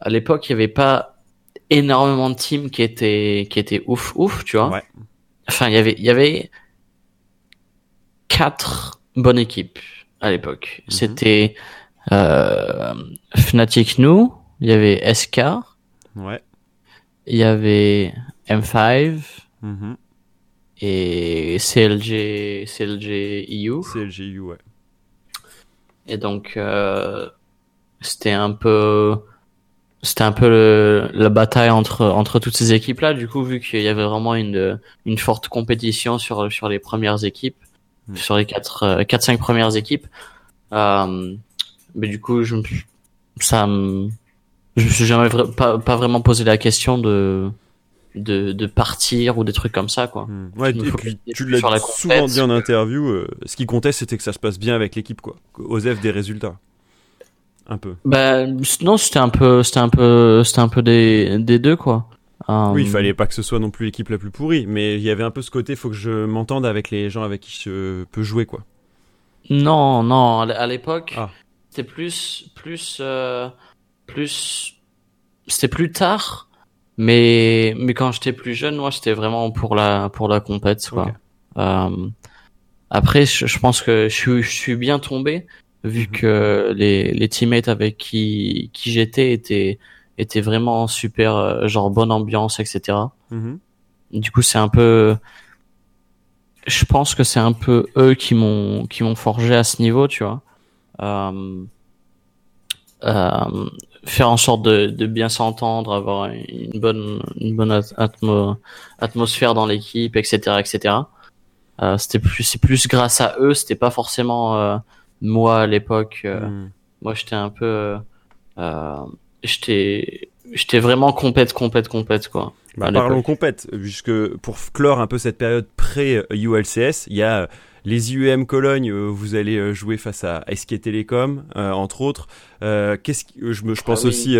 à l'époque, il y avait pas énormément de teams qui étaient qui étaient ouf ouf, tu vois. Enfin, il y avait il y avait quatre bonnes équipes à l'époque. Mhm. C'était euh, Fnatic nous, il y avait SK. Ouais. Il y avait M5. Mm-hmm. Et CLG, CLG EU. CLG EU, ouais. Et donc, euh, c'était un peu, c'était un peu le, la bataille entre entre toutes ces équipes là. Du coup, vu qu'il y avait vraiment une une forte compétition sur sur les premières équipes, mm. sur les quatre euh, quatre cinq premières équipes, euh, mais du coup, je me, ça me, je me suis jamais pas, pas vraiment posé la question de, de, de partir ou des trucs comme ça, quoi. Hmm. Ouais, et puis, tu l'as souvent dit en interview, euh, ce qui comptait, c'était que ça se passe bien avec l'équipe, quoi. Osef des résultats. Un peu. Bah, non, c'était un peu, c'était un peu, c'était un peu des, des deux, quoi. Oui, il euh, fallait pas que ce soit non plus l'équipe la plus pourrie, mais il y avait un peu ce côté, faut que je m'entende avec les gens avec qui je peux jouer, quoi. Non, non, à l'époque, ah c'était plus plus euh, plus c'était plus tard mais mais quand j'étais plus jeune moi j'étais vraiment pour la pour la compète quoi euh, après je, pense que je suis je suis bien tombé vu mhm. que les les teammates avec qui qui j'étais étaient étaient vraiment super euh, genre bonne ambiance etc mhm. du coup c'est un peu je pense que c'est un peu eux qui m'ont qui m'ont forgé à ce niveau tu vois faire en sorte de, de bien s'entendre, avoir une bonne une bonne atmo atmosphère dans l'équipe, etc., etc. Euh, c'était plus c'est plus grâce à eux, c'était pas forcément euh, moi à l'époque. Euh, hmm. Moi, j'étais un peu, euh, j'étais j'étais vraiment complète, complète, complète quoi. Bah, parlons compète, puisque pour clore un peu cette période pré ULCS, il y a les IUM Cologne, euh, vous allez euh, jouer face à SK Telecom, euh, entre autres. Qu'est-ce je, me, je pense ah aussi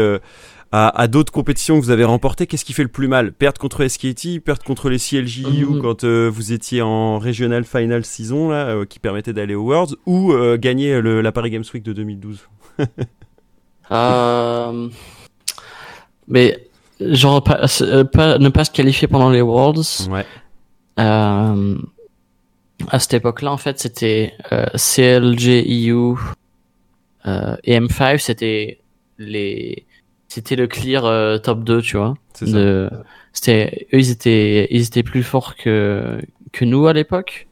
à, d'autres compétitions que vous avez remportées. Qu'est-ce qui fait le plus mal? Perdre contre SKT, perdre contre les CLJ ou mhm. quand vous étiez en Regional Final Season là, qui permettait d'aller aux Worlds, ou gagner le, la Paris Games Week de 2012 (laughs) Mais genre pas, ne pas se qualifier pendant les Worlds. Ouais. À cette époque-là, en fait, c'était euh, CLG EU euh, et M5, c'était les, c'était le clear euh, top 2, tu vois. De, c'était, eux, ils étaient, ils étaient plus forts que que nous à l'époque,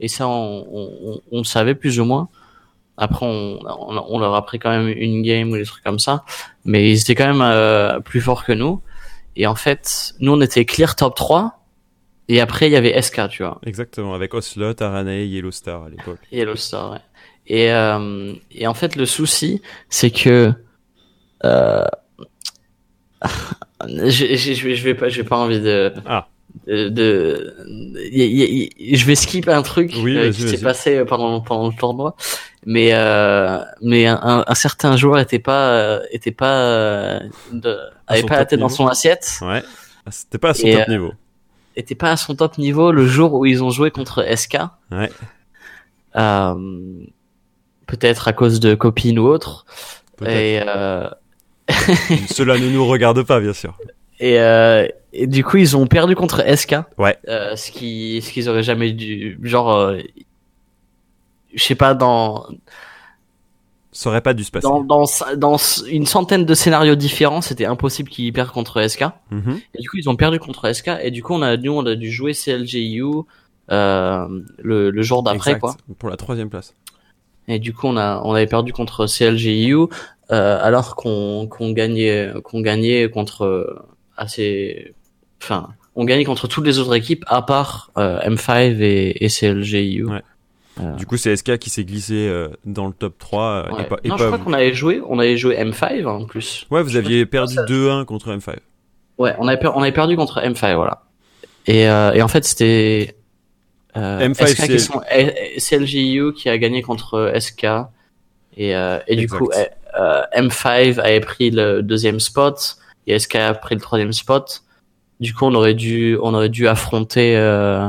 et ça, on, on, on, le savait plus ou moins. Après, on, on, leur a pris quand même une game ou des trucs comme ça, mais ils étaient quand même euh, plus forts que nous. Et en fait, nous, on était clear top 3, et après, il y avait SK, tu vois. Exactement, avec Oslot, Arane, Yellow Star à l'époque. (laughs) Yellow Star, ouais. Et, euh, et en fait, le souci, c'est que euh, (laughs) je, je, je, vais, je vais pas, j'ai pas envie de. Ah. De, de, je vais skip un truc euh, qui s'est passé pendant pendant le tournoi, mais euh, mais un, un, certain joueur était pas euh, était pas euh, de, avait pas la tête dans son assiette. Ouais, c'était pas à son top niveau était pas à son top niveau le jour où ils ont joué contre SK. Ouais. Euh, peut-être à cause de copines ou autre. Et euh... (laughs) cela ne nous regarde pas, bien sûr. Et, euh, et, du coup, ils ont perdu contre SK. Ouais. Euh, ce qui, ce qu'ils auraient jamais dû, genre, euh, je sais pas dans ça aurait pas dû se passer. Dans, dans, dans une centaine de scénarios différents, c'était impossible qu'ils perdent contre SK. Mm-hmm. Et du coup, ils ont perdu contre SK. Et du coup, on a, nous, on a dû jouer CLGU euh, le, le jour d'après, quoi. Pour la troisième place. Et du coup, on a, on avait perdu contre CLGU, euh, alors qu'on qu'on gagnait, qu'on gagnait contre euh, assez, enfin, on gagnait contre toutes les autres équipes à part euh, M5 et, et CLGU. Ouais. Du coup, c'est SK qui s'est glissé dans le top 3. Et pas, non, je crois qu'on avait joué, on avait joué M5 en plus. Ouais, vous aviez perdu 2-1 contre M5. Ouais, on avait, on avait perdu contre M5, voilà. Et, et en fait, c'était euh, M5 c'est LGU qui a gagné contre SK et, euh, et du coup euh, M5 avait pris le deuxième spot et SK a pris le troisième spot. Du coup, on aurait dû on aurait dû affronter euh,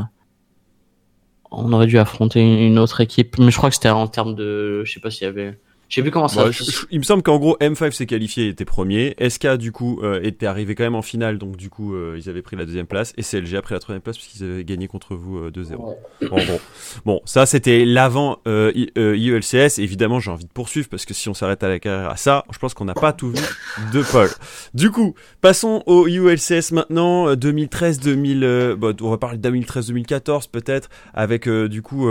on aurait dû affronter une autre équipe, mais je crois que c'était en termes de je sais pas s'il y avait je sais plus comment ça. il me semble qu'en gros M5 s'est qualifié, était premier. SK du coup euh, était arrivé quand même en finale, donc du coup euh, ils avaient pris la deuxième place et CLG a pris la troisième place puisqu'ils avaient gagné contre vous 2-0. Euh, bon, bon, ça c'était l'avant IELCS. Évidemment j'ai envie de poursuivre parce que si on s'arrête à la carrière à ça, je pense qu'on n'a pas tout vu de Paul. Du coup passons au IELCS maintenant 2013-2000. Bon, on va parler de 2013-2014 peut-être avec du coup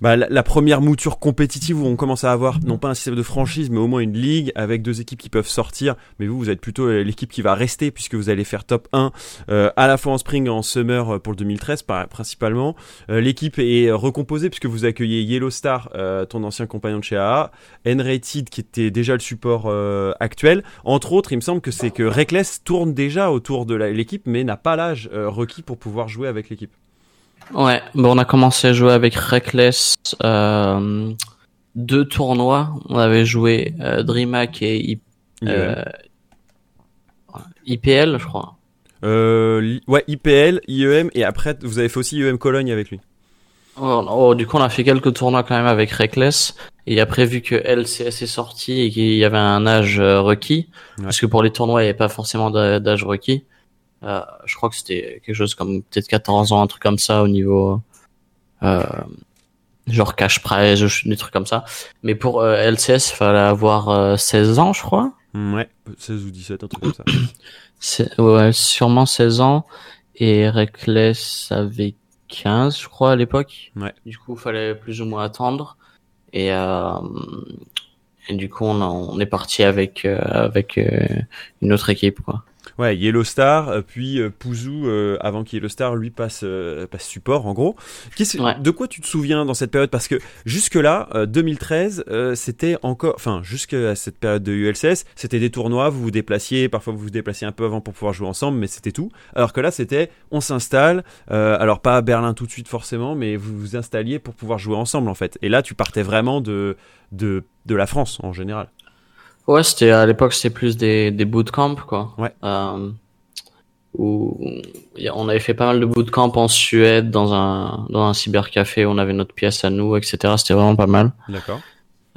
bah, la, première mouture compétitive où on commence à avoir non pas un système de franchise mais au moins une ligue avec deux équipes qui peuvent sortir. Mais vous vous êtes plutôt euh, l'équipe qui va rester puisque vous allez faire top 1 euh, à la fois en spring et en summer euh, pour le 2013 principalement. L'équipe est recomposée puisque vous accueillez Yellow Star ton ancien compagnon de chez AA N-Rated qui était déjà le support actuel. Entre autres il me semble que c'est que Reckless tourne déjà autour de l'équipe mais n'a pas l'âge requis pour pouvoir jouer avec l'équipe Ouais, bon, on a commencé à jouer avec Reckless euh, deux tournois. On avait joué euh, DreamHack et euh, IPL, je crois. Euh, ouais, IPL, IEM, et après, vous avez fait aussi IEM Cologne avec lui. Oh, oh, du coup, on a fait quelques tournois quand même avec Reckless. Et après, vu que LCS est sorti et qu'il y avait un âge euh, requis, parce que pour les tournois, il n'y avait pas forcément d'âge requis, euh, je crois que c'était quelque chose comme peut-être 14 ans, un truc comme ça au niveau euh, genre cash prize, des trucs comme ça. Mais pour euh, LCS, il fallait avoir 16 ans, je crois. Mm, ouais, 16 ou 17, un truc comme ça. (clears throat) C'est, ouais, sûrement 16 ans. Et Reckless avait 15, je crois, à l'époque. Ouais. Du coup, il fallait plus ou moins attendre. Et, euh, et du coup, on, on est parti avec, avec une autre équipe, quoi. Ouais, Yellow Star, euh, puis euh, Pouzou, euh, avant Yellow Star lui passe, passe support en gros. De quoi tu te souviens dans cette période? Parce que jusque-là, 2013, c'était encore, enfin jusqu'à cette période de ULCS, c'était des tournois, vous vous déplaciez, parfois vous vous déplaciez un peu avant pour pouvoir jouer ensemble, mais c'était tout. Alors que là, c'était on s'installe, alors pas à Berlin tout de suite forcément, mais vous vous installiez pour pouvoir jouer ensemble en fait. Et là, tu partais vraiment de, de, de la France en général. Ouais, c'était à l'époque c'était plus des des bootcamps quoi. Ouais. Euh, où on avait fait pas mal de bootcamp en Suède dans un dans un cybercafé, on avait notre pièce à nous, etc. C'était vraiment pas mal. D'accord.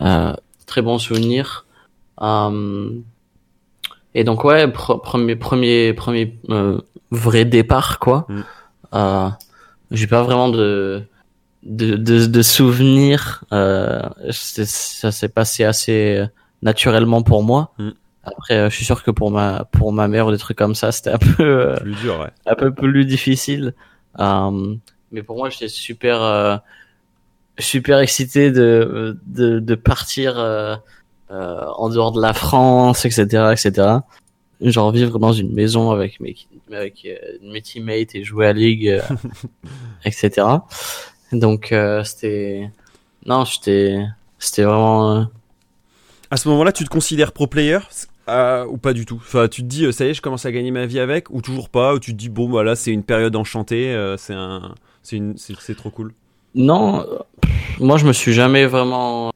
Euh, très bon souvenir. Euh, et donc ouais, premier premier premier euh, vrai départ quoi. Mm. Euh, J'ai pas vraiment de de de, de souvenirs. Euh, ça s'est passé assez naturellement pour moi. Mm. Après, euh, je suis sûr que pour ma pour ma mère ou des trucs comme ça, c'était un peu euh, plus dur, ouais. un peu plus difficile. Euh, mais pour moi, j'étais super super excité de de, de partir en dehors de la France, etc., etc. Genre vivre dans une maison avec mes avec mes teammates et jouer à Ligue, etc. (laughs) Donc c'était non, j'étais c'était vraiment à ce moment-là, tu te considères pro player euh, ou pas du tout? Enfin, tu te dis, euh, ça y est, je commence à gagner ma vie avec, ou toujours pas Ou tu te dis, bon, voilà, c'est une période enchantée, euh, c'est un, c'est une, c'est trop cool. Non, moi je me suis jamais vraiment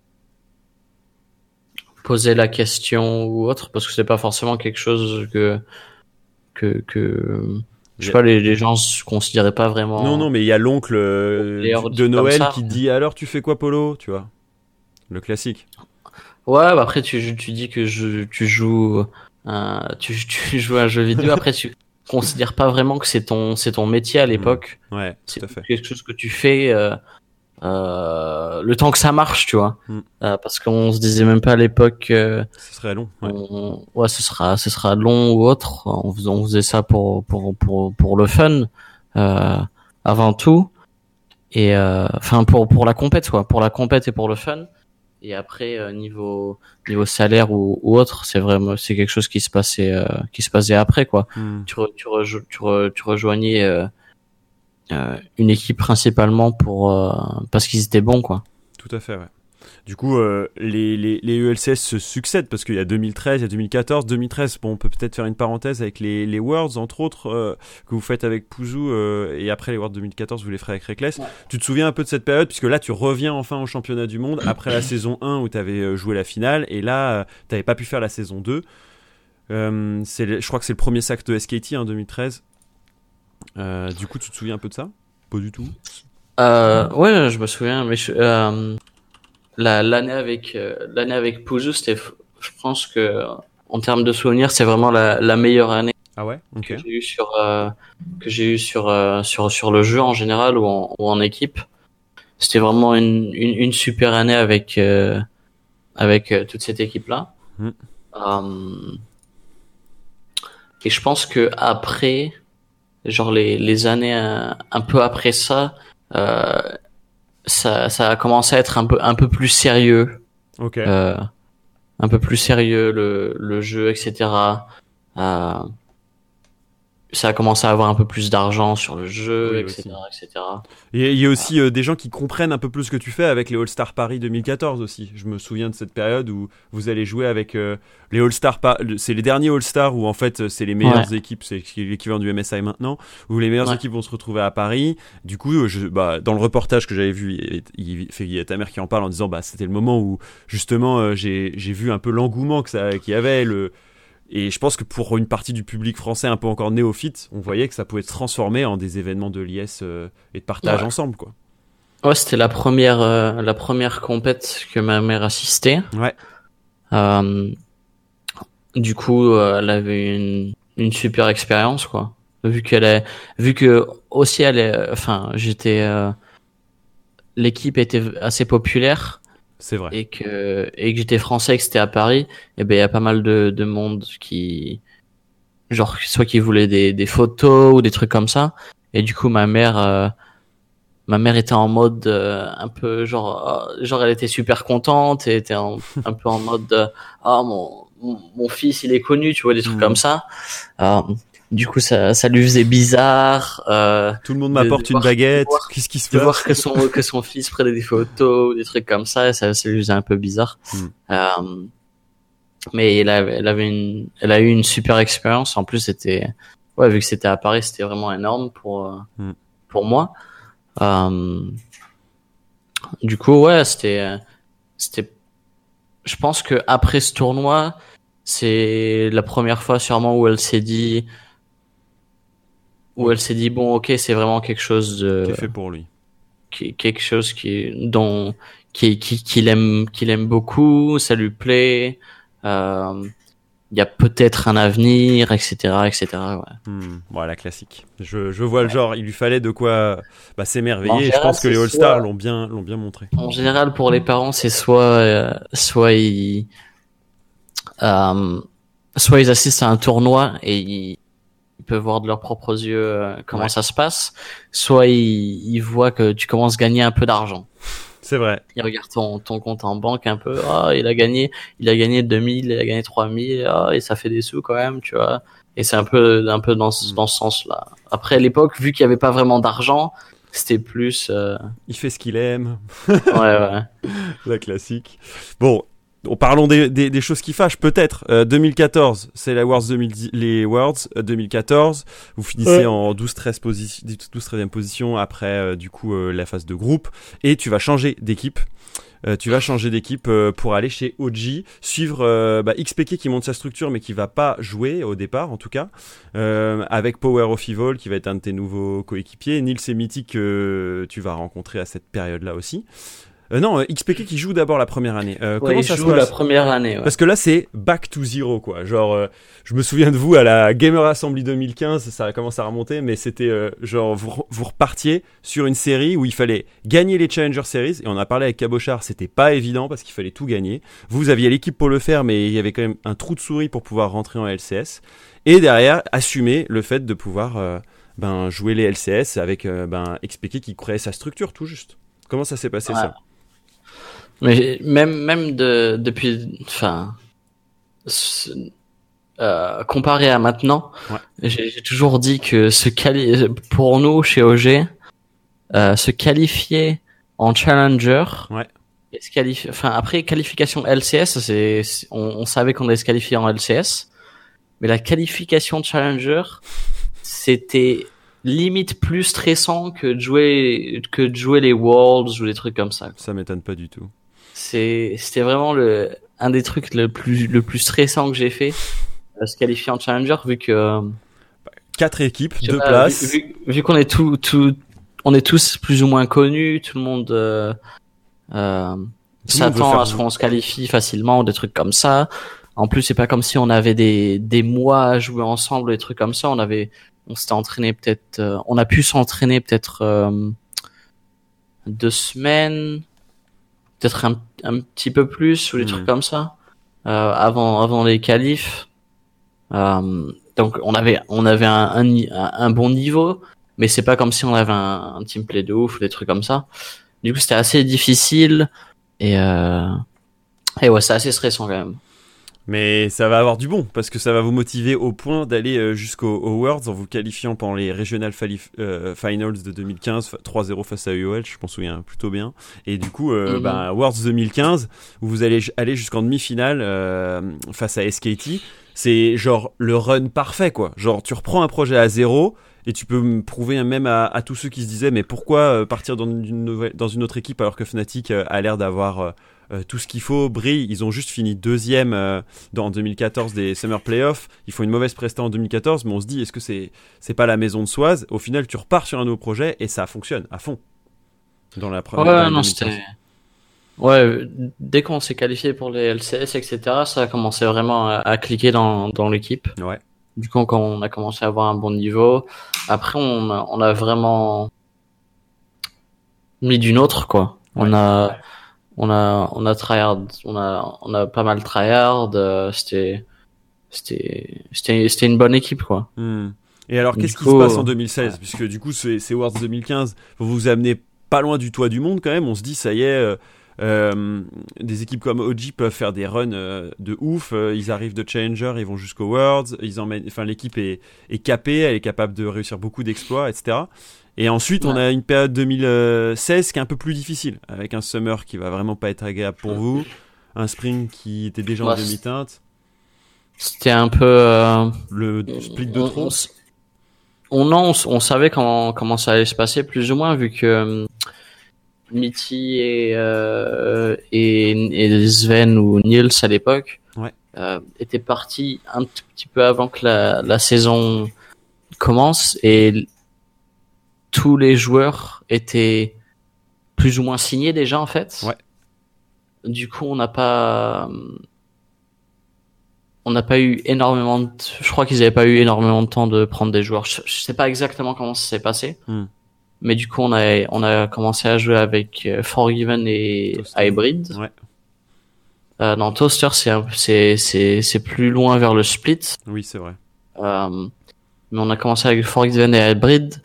posé la question ou autre parce que c'est pas forcément quelque chose que que que je sais pas les, les gens se considéraient pas vraiment. Non non, mais il y a l'oncle de Noël qui dit alors tu fais quoi Polo, tu vois, le classique. Ouais, bah après tu, tu dis que je, tu joues euh, tu, (laughs) tu joues à un jeu vidéo. Après tu considères pas vraiment que c'est ton c'est ton métier à l'époque. Mmh. Ouais, tout à fait. quelque chose que tu fais euh, euh, le temps que ça marche, tu vois. Mmh. Euh, parce qu'on se disait même pas à l'époque. Euh, ce serait long. Ouais. ouais, ce sera ce sera long ou autre. On faisait, on faisait ça pour pour pour pour le fun euh, avant tout. Et enfin pour pour la compète quoi, pour la compète et pour le fun. Et après euh, niveau niveau salaire ou, ou autre, c'est vraiment c'est quelque chose qui se passait euh, qui se passait après quoi. Hmm. Tu, re, tu, tu, tu, rejoignais euh, une équipe principalement pour parce qu'ils étaient bons quoi. Tout à fait, ouais. Du coup, euh, les, les, les, ELCS se succèdent parce qu'il y a 2013, il y a 2014. 2013, bon, on peut peut-être faire une parenthèse avec les, les Worlds, entre autres, euh, que vous faites avec Pouzou, euh, et après les Worlds 2014, vous les ferez avec Reckless. Tu te souviens un peu de cette période, puisque là, tu reviens enfin au championnat du monde après la (coughs) saison 1 où tu avais joué la finale, et là, tu n'avais pas pu faire la saison 2. je crois que c'est le premier sac de SKT en 2013. du coup, tu te souviens un peu de ça? Pas du tout. ouais, je me souviens, mais je, l'année avec euh, l'année avec Pouzou, c'était, je pense que en termes de souvenirs, c'est vraiment la, la, meilleure année. Ah ouais, que j'ai eu sur euh, que j'ai eu sur euh, sur sur le jeu en général ou en, ou en équipe. C'était vraiment une, une, une super année avec avec toute cette équipe là. Mm. et je pense que après, genre les les années un, un peu après ça, euh, ça, ça a commencé à être un peu, un peu plus sérieux. Ok. Euh, un peu plus sérieux le, le jeu, etc. Euh, ça a commencé à avoir un peu plus d'argent sur le jeu, etc., etc. Et il y a aussi euh, des gens qui comprennent un peu plus ce que tu fais avec les All-Star Paris 2014 aussi. Je me souviens de cette période où vous allez jouer avec euh, les All-Star c'est les derniers All-Star où en fait euh, c'est les meilleures équipes, c'est l'équivalent du MSI maintenant, où les meilleures équipes vont se retrouver à Paris. Du coup, je, bah, dans le reportage que j'avais vu, il, il, y a ta mère qui en parle en disant bah c'était le moment où justement j'ai vu un peu l'engouement que ça qu'il y avait le et je pense que pour une partie du public français un peu encore néophyte, on voyait que ça pouvait se transformer en des événements de liesse euh, et de partage ensemble, quoi. Ouais, c'était la première, euh, la première compète que ma mère assistait. Ouais. Euh, du coup, elle avait une, une super expérience, quoi. Vu qu'elle est, vu que aussi elle est, enfin, j'étais, l'équipe était assez populaire. C'est vrai. Et que, et que j'étais français que c'était à Paris, et ben il y a pas mal de, de monde qui, genre, soit qui voulait des, des photos ou des trucs comme ça. Et du coup, ma mère, euh, ma mère était en mode euh, un peu genre, euh, genre elle était super contente et était (laughs) un peu en mode, ah mon, mon fils il est connu, tu vois des trucs mmh. comme ça. Du coup, ça, ça lui faisait bizarre. Euh, Tout le monde m'apporte une baguette. Qu'est-ce qui se passe De voir que son que son fils prenait des photos, des trucs comme ça, ça, ça lui faisait un peu bizarre. Hmm. Euh, mais elle, avait, elle avait une, elle a eu une super expérience. En plus, c'était, ouais, vu que c'était à Paris, c'était vraiment énorme pour euh, hmm. pour moi. Euh, du coup, ouais, c'était, c'était. Je pense que après ce tournoi, c'est la première fois sûrement où elle s'est dit où elle s'est dit bon ok c'est vraiment quelque chose de qui est fait pour lui. qui, quelque chose qui dont qui qu'il aime qu'il aime beaucoup ça lui plaît euh, il y a peut-être un avenir etc etc ouais. Hmm, voilà classique. Je, je vois le genre il lui fallait de quoi bah, s'émerveiller je pense que les All Stars l'ont bien l'ont bien montré. En général pour les parents c'est soit euh, soit ils euh, soit ils assistent à un tournoi et ils peuvent voir de leurs propres yeux euh, comment ça se passe, soit ils, ils, voient que tu commences à gagner un peu d'argent. C'est vrai. Ils regardent ton, ton compte en banque un peu, ah, il a gagné, il a gagné 2000, il a gagné 3000, ah, et ça fait des sous quand même, tu vois. Et c'est un peu, un peu dans, ce, mm. dans ce sens-là. Après, à l'époque, vu qu'il n'y avait pas vraiment d'argent, c'était plus. Euh... Il fait ce qu'il aime. ouais, ouais. (laughs) La classique. Bon, parlons des, des, des, choses qui fâchent, peut-être. 2014, euh, c'est la Worlds 2010, les Worlds 2014. Euh, vous finissez en 12-13 position, 12 13e position après euh, du coup la phase de groupe et tu vas changer d'équipe. tu vas changer d'équipe pour aller chez OG, suivre bah, XPK qui monte sa structure mais qui va pas jouer au départ en tout cas, avec Power of Evil qui va être un de tes nouveaux coéquipiers, Nils et Mythic que tu vas rencontrer à cette période-là aussi. Euh, non, euh, XPK qui joue d'abord la première année. Euh, comment ça joue la première année. Parce que là, c'est back to zero, quoi. Genre, euh, je me souviens de vous à la Gamer Assembly 2015, ça commence à remonter, mais c'était genre vous, vous, repartiez sur une série où il fallait gagner les Challenger Series. Et on a parlé avec Cabochard, c'était pas évident parce qu'il fallait tout gagner. Vous aviez l'équipe pour le faire, mais il y avait quand même un trou de souris pour pouvoir rentrer en LCS. Et derrière, assumer le fait de pouvoir ben, jouer les LCS avec ben, XPK qui créait sa structure, tout juste. Comment ça s'est passé ça? Mais même même de depuis, enfin, euh, comparé à maintenant, j'ai toujours dit que ce quali pour nous chez OG, se qualifier en challenger. Ouais. Et se qualifier, enfin après qualification LCS, c'est on, on savait qu'on allait se qualifier en LCS, mais la qualification challenger, c'était limite plus stressant que de jouer que de jouer les Worlds ou des trucs comme ça. Ça m'étonne pas du tout. C'est c'était vraiment le un des trucs le plus le plus stressant que j'ai fait se qualifier en challenger vu que quatre équipes, deux places. Vu, vu, qu'on est tout tout on est tous plus ou moins connus, tout le monde euh, euh, s'attend à ce qu'on se qualifie facilement ou des trucs comme ça. En plus, c'est pas comme si on avait des des mois à jouer ensemble, des trucs comme ça. On avait on s'était entraîné peut-être, euh, on a pu s'entraîner peut-être euh, deux semaines, peut-être un, un, petit peu plus ou des trucs hmm. comme ça euh, avant avant les qualifs. donc on avait on avait un, un, un, bon niveau, mais c'est pas comme si on avait un, un team play de ouf ou des trucs comme ça. Du coup, c'était assez difficile et et ouais, c'est assez stressant quand même. Mais ça va avoir du bon parce que ça va vous motiver au point d'aller euh, jusqu'au Worlds en vous qualifiant pendant les Regional euh, Finals de 2015, 3-0 face à UOL, je m'en souviens plutôt bien. Et du coup, euh, mhm. bah, Worlds 2015, où vous allez aller jusqu'en demi-finale face à SKT, c'est genre le run parfait quoi. Genre tu reprends un projet à zéro et tu peux me prouver même à, à, tous ceux qui se disaient mais pourquoi partir dans une, nouvelle, dans une autre équipe alors que Fnatic a l'air d'avoir euh, tout ce qu'il faut brille. Ils ont juste fini deuxième euh, dans 2014 des Summer Playoffs. Ils font une mauvaise prestation en 2014, mais on se dit est-ce que c'est c'est pas la maison de Soise? Au final, tu repars sur un nouveau projet et ça fonctionne à fond. Dans la première. Ouais, non, c'était. Ouais, dès qu'on s'est qualifié pour les LCS, etc., ça a commencé vraiment à, cliquer dans, dans l'équipe. Ouais. Du coup, quand on a commencé à avoir un bon niveau, après, on a, on a vraiment mis d'une autre, quoi. On a, on a on a tryhard, on a on a pas mal tryhard. Euh, c'était c'était c'était c'était une bonne équipe quoi. Hmm. Et alors qu'est-ce qui se passe en 2016 puisque du coup c'est c'est Worlds 2015, vous vous amenez pas loin du toit du monde quand même. On se dit ça y est. Euh, euh des équipes comme OG peuvent faire des runs euh, de ouf. Ils arrivent de Challenger, ils vont jusqu'au Worlds. Ils emmènent, enfin l'équipe est, est capée, elle est capable de réussir beaucoup d'exploits, etc. Et ensuite, on a une période 2016 qui est un peu plus difficile, avec un summer qui va vraiment pas être agréable pour vous, un spring qui était déjà en demi-teinte. C'était un peu euh, le split de trop. On, on, on, savait comment comment ça allait se passer plus ou moins vu que euh, Mitty et, euh, et, et Sven ou Niels à l'époque ouais. euh, étaient partis un petit peu avant que la, la saison commence et tous les joueurs étaient plus ou moins signés déjà en fait. Ouais. Du coup, on n'a pas on n'a pas eu énormément de... je crois qu'ils n'avaient pas eu énormément de temps de prendre des joueurs. Je, sais pas exactement comment ça s'est passé. Hmm. Mais du coup, on a on a commencé à jouer avec euh, Forgiven et Hybrid. Ouais. Euh, dans Toaster, c'est c'est c'est c'est plus loin vers le split. Oui, c'est vrai. Euh, mais on a commencé avec Forgiven et Hybrid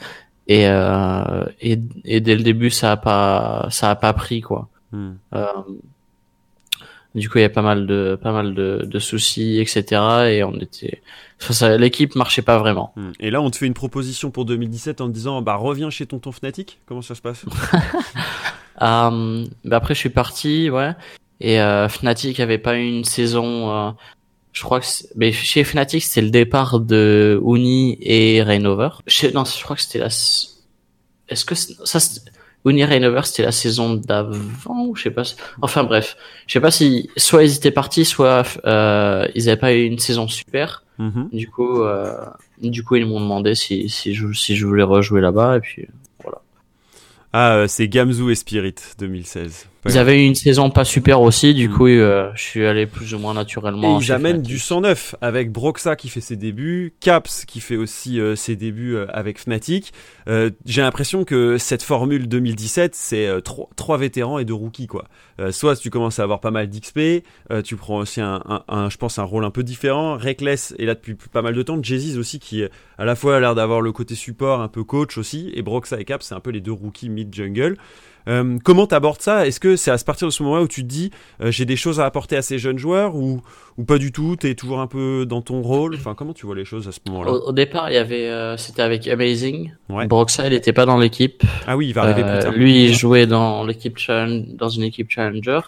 et, euh, et, et dès le début ça a pas ça a pas pris quoi. Hmm. euh, du coup il y a pas mal de pas mal de, de soucis etc et on était enfin, l'équipe marchait pas vraiment. Hmm. et là on te fait une proposition pour 2017 en te disant bah reviens chez tonton Fnatic. Comment ça se passe? (laughs) Euh, bah après je suis parti ouais. Et euh, Fnatic avait pas eu une saison euh, je crois que mais chez Fnatic c'était le départ de Uni et Rainover. non, je crois que c'était la est-ce que ça Uni et Rainover c'était la saison d'avant ou je sais pas. Enfin bref, je sais pas si soit ils étaient partis soit euh, ils avaient pas eu une saison super. Mm-hmm. Du coup euh, du coup ils m'ont demandé si si je si je voulais rejouer là-bas et puis voilà. Ah, euh, c'est Gamzu et Spirit 2016. Ils avaient eu une saison pas super aussi, du mm. coup, euh, je suis allé plus ou moins naturellement. Et ils amènent du 109 avec Broxa qui fait ses débuts, Caps qui fait aussi euh, ses débuts euh, avec Fnatic. J'ai l'impression que cette formule 2017, c'est trois, vétérans et deux rookies, quoi. soit tu commences à avoir pas mal d'XP, tu prends aussi un, un, je pense, un rôle un peu différent. Reckless est là depuis pas mal de temps. Jay-Z aussi qui à la fois a l'air d'avoir le côté support, un peu coach aussi, et Broxa et Caps, c'est un peu les deux rookies mid-jungle. Euh, comment t'abordes ça? Est-ce que c'est à partir de ce moment-là où tu te dis euh, j'ai des choses à apporter à ces jeunes joueurs ou, ou pas du tout? T'es toujours un peu dans ton rôle? Enfin, comment tu vois les choses à ce moment-là? Au, départ, il y avait, euh, c'était avec Amazing. Ouais. Broxa, il était pas dans l'équipe. Ah oui, il va arriver plus tard. Lui, il jouait dans l'équipe dans une équipe challenger.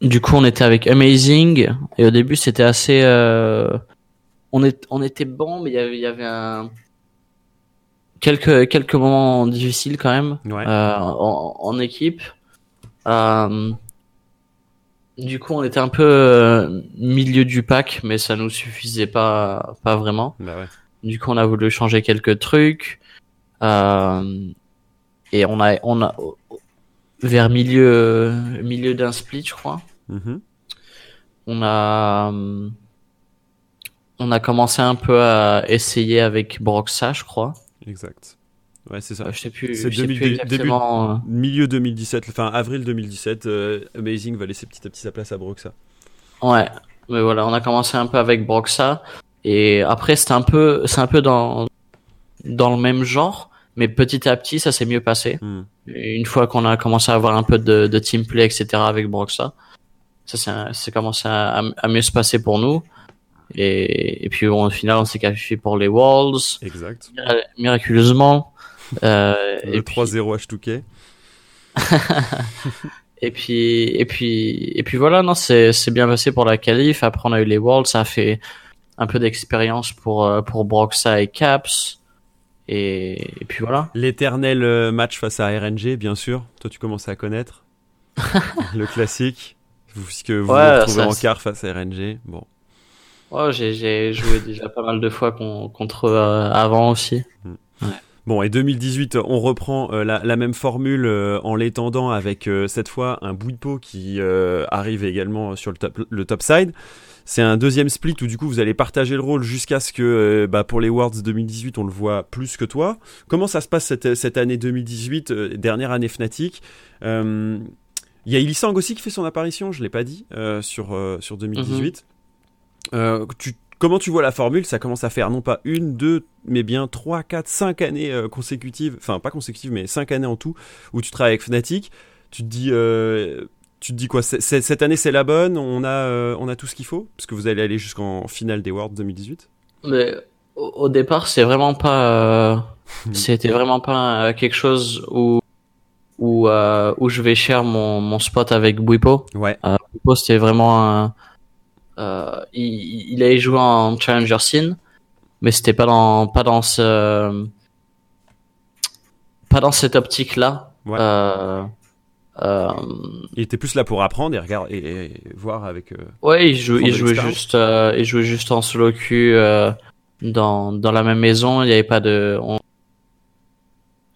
du coup, on était avec Amazing et au début, c'était assez. on, est, on était bon, mais il y avait, il y avait un quelques quelques moments difficiles quand même euh, en, en, équipe. Euh, du coup, on était un peu euh, milieu du pack, mais ça nous suffisait pas pas vraiment. Bah ouais. Du coup, on a voulu changer quelques trucs euh, et on a on a vers milieu milieu d'un split, je crois. Mm-hmm. On a on a commencé un peu à essayer avec Broxa, je crois. Exact. Ouais, c'est ça. Euh, je sais plus. C'est début, euh. milieu 2017, enfin avril 2017. Euh, Amazing va laisser petit à petit sa place à Broxa. Ouais, mais voilà, on a commencé un peu avec Broxa et après c'était un peu, c'est un peu dans dans le même genre, mais petit à petit ça s'est mieux passé. Hmm. Une fois qu'on a commencé à avoir un peu de, de team play, etc. avec Broxa, ça c'est commencé à, à, mieux se passer pour nous. Et, et puis au final, on s'est qualifié pour les Walls. Exact. Miraculeusement. Euh, le 3-0 H2K. et puis et puis et puis voilà, non, c'est c'est bien passé pour la qualif. Après, on a eu les Worlds, ça a fait un peu d'expérience pour euh, pour Broxa et Caps. Et, et puis voilà. L'éternel euh, match face à RNG, bien sûr. Toi, tu commences à connaître (laughs) le classique, puisque vous vous retrouvez en quart face à RNG. Bon. Oh, j'ai joué déjà pas mal de fois contre euh, avant aussi. Mm. Ouais. Bon, et 2018, on reprend euh, la, la, même formule euh, en l'étendant avec cette fois un Bouipo qui arrive également sur le top, le top side. C'est un deuxième split où du coup vous allez partager le rôle jusqu'à ce que bah, pour les Worlds 2018 on le voit plus que toi. Comment ça se passe cette, cette année 2018, dernière année Fnatic? Il y a Ilisang aussi qui fait son apparition, je l'ai pas dit, sur, sur 2018. Euh, tu, comment tu vois la formule Ça commence à faire non pas une, deux, mais bien trois, quatre, cinq années euh, consécutives, enfin pas consécutives, mais cinq années en tout, où tu travailles avec Fnatic. Tu te dis, euh, tu te dis quoi Cette année c'est la bonne, on a, on a tout ce qu'il faut, parce que vous allez aller jusqu'en finale des Worlds 2018. Mais au, départ, c'est vraiment pas, (laughs) c'était vraiment pas quelque chose où où, où je vais cher mon, mon spot avec Buipo. Ouais. Buipo, c'était vraiment un, euh, il, il, a joué en Challenger Scene, mais c'était pas dans pas dans ce pas dans cette optique là. Euh, euh, il était plus là pour apprendre et regarder et, voir avec. ouais, il, joue, il jouait juste, il jouait juste en solo queue dans dans la même maison. Il n'y avait pas de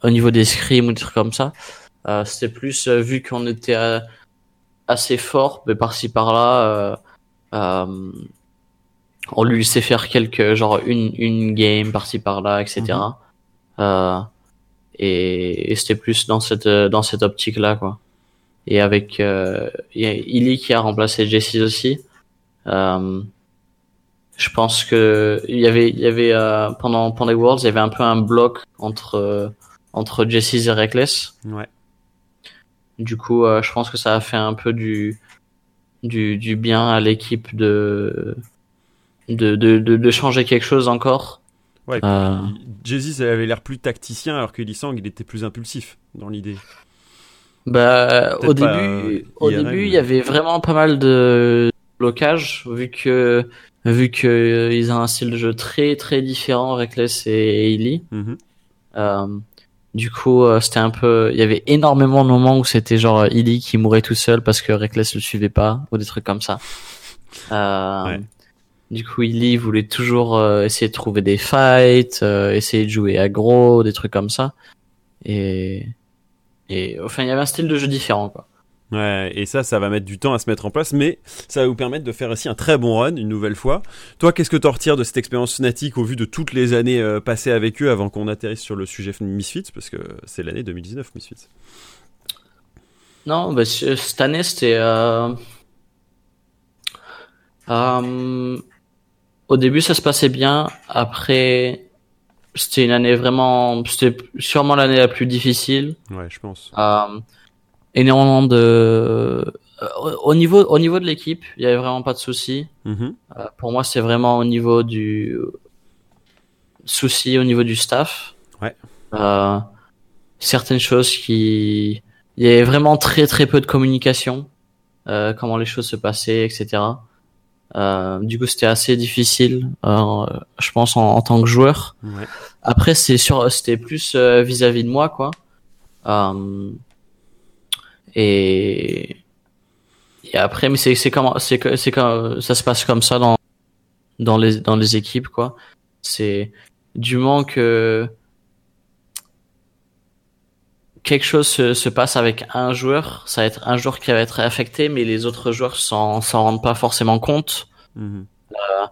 au niveau des scrims ou des trucs comme ça. C'était plus vu qu'on était assez fort, mais par-ci par-là euh, on lui laissait faire quelques, genre une, une game par-ci par-là, etc. Mhm. Euh, et, c'était plus dans cette, dans cette optique-là, quoi. Et avec, euh, il y a Illy qui a remplacé Jessie aussi. Euh, je pense que il y avait, il y avait euh, pendant pendant les Worlds, il y avait un peu un bloc entre entre Jessie et Reckless. Ouais. Du coup, je pense que ça a fait un peu du du, du bien à l'équipe de de, de, de, changer quelque chose encore. Ouais, euh... avait l'air plus tacticien alors que Lisang il était plus impulsif dans l'idée. Bah au début, euh, au début il y avait vraiment pas mal de blocages vu que vu que euh, ils ont un style de jeu très très différent Reckless et Ellie. Mm euh, du coup, euh, c'était un peu, il y avait énormément de moments où c'était genre Illy qui mourait tout seul parce que Reckless le suivait pas ou des trucs comme ça. Euh, Du coup, Illy voulait toujours euh, essayer de trouver des fights, euh, essayer de jouer aggro, des trucs comme ça. Et et enfin, il y avait un style de jeu différent quoi. Ouais, et ça, ça va mettre du temps à se mettre en place, mais ça va vous permettre de faire aussi un très bon run une nouvelle fois. Toi, qu'est-ce que tu retires de cette expérience Fnatic au vu de toutes les années euh, passées avec eux avant qu'on atterrisse sur le sujet Misfits, parce que c'est l'année 2019 Misfits. Non, bah, cette année c'était. Euh... Euh... Au début, ça se passait bien. Après, c'était une année vraiment, c'était sûrement l'année la plus difficile. Ouais, je pense. Énormément de, euh, au niveau, au niveau de l'équipe, il y avait vraiment pas de souci. Mhm. Euh, pour moi, c'est vraiment au niveau du souci au niveau du staff. Ouais. Euh, certaines choses qui, il y avait vraiment très très peu de communication, euh, comment les choses se passaient, etc. Euh, du coup, c'était assez difficile, euh, je pense, en, en, tant que joueur. Ouais. Après, c'est sur, c'était plus vis-à-vis de moi, quoi. Euh, et, et après, mais c'est c'est comment, c'est que c'est comme ça se passe comme ça dans dans les dans les équipes, quoi. C'est du moment que quelque chose se, se, passe avec un joueur, ça va être un joueur qui va être affecté, mais les autres joueurs s'en s'en rendent pas forcément compte. Mmh. Euh,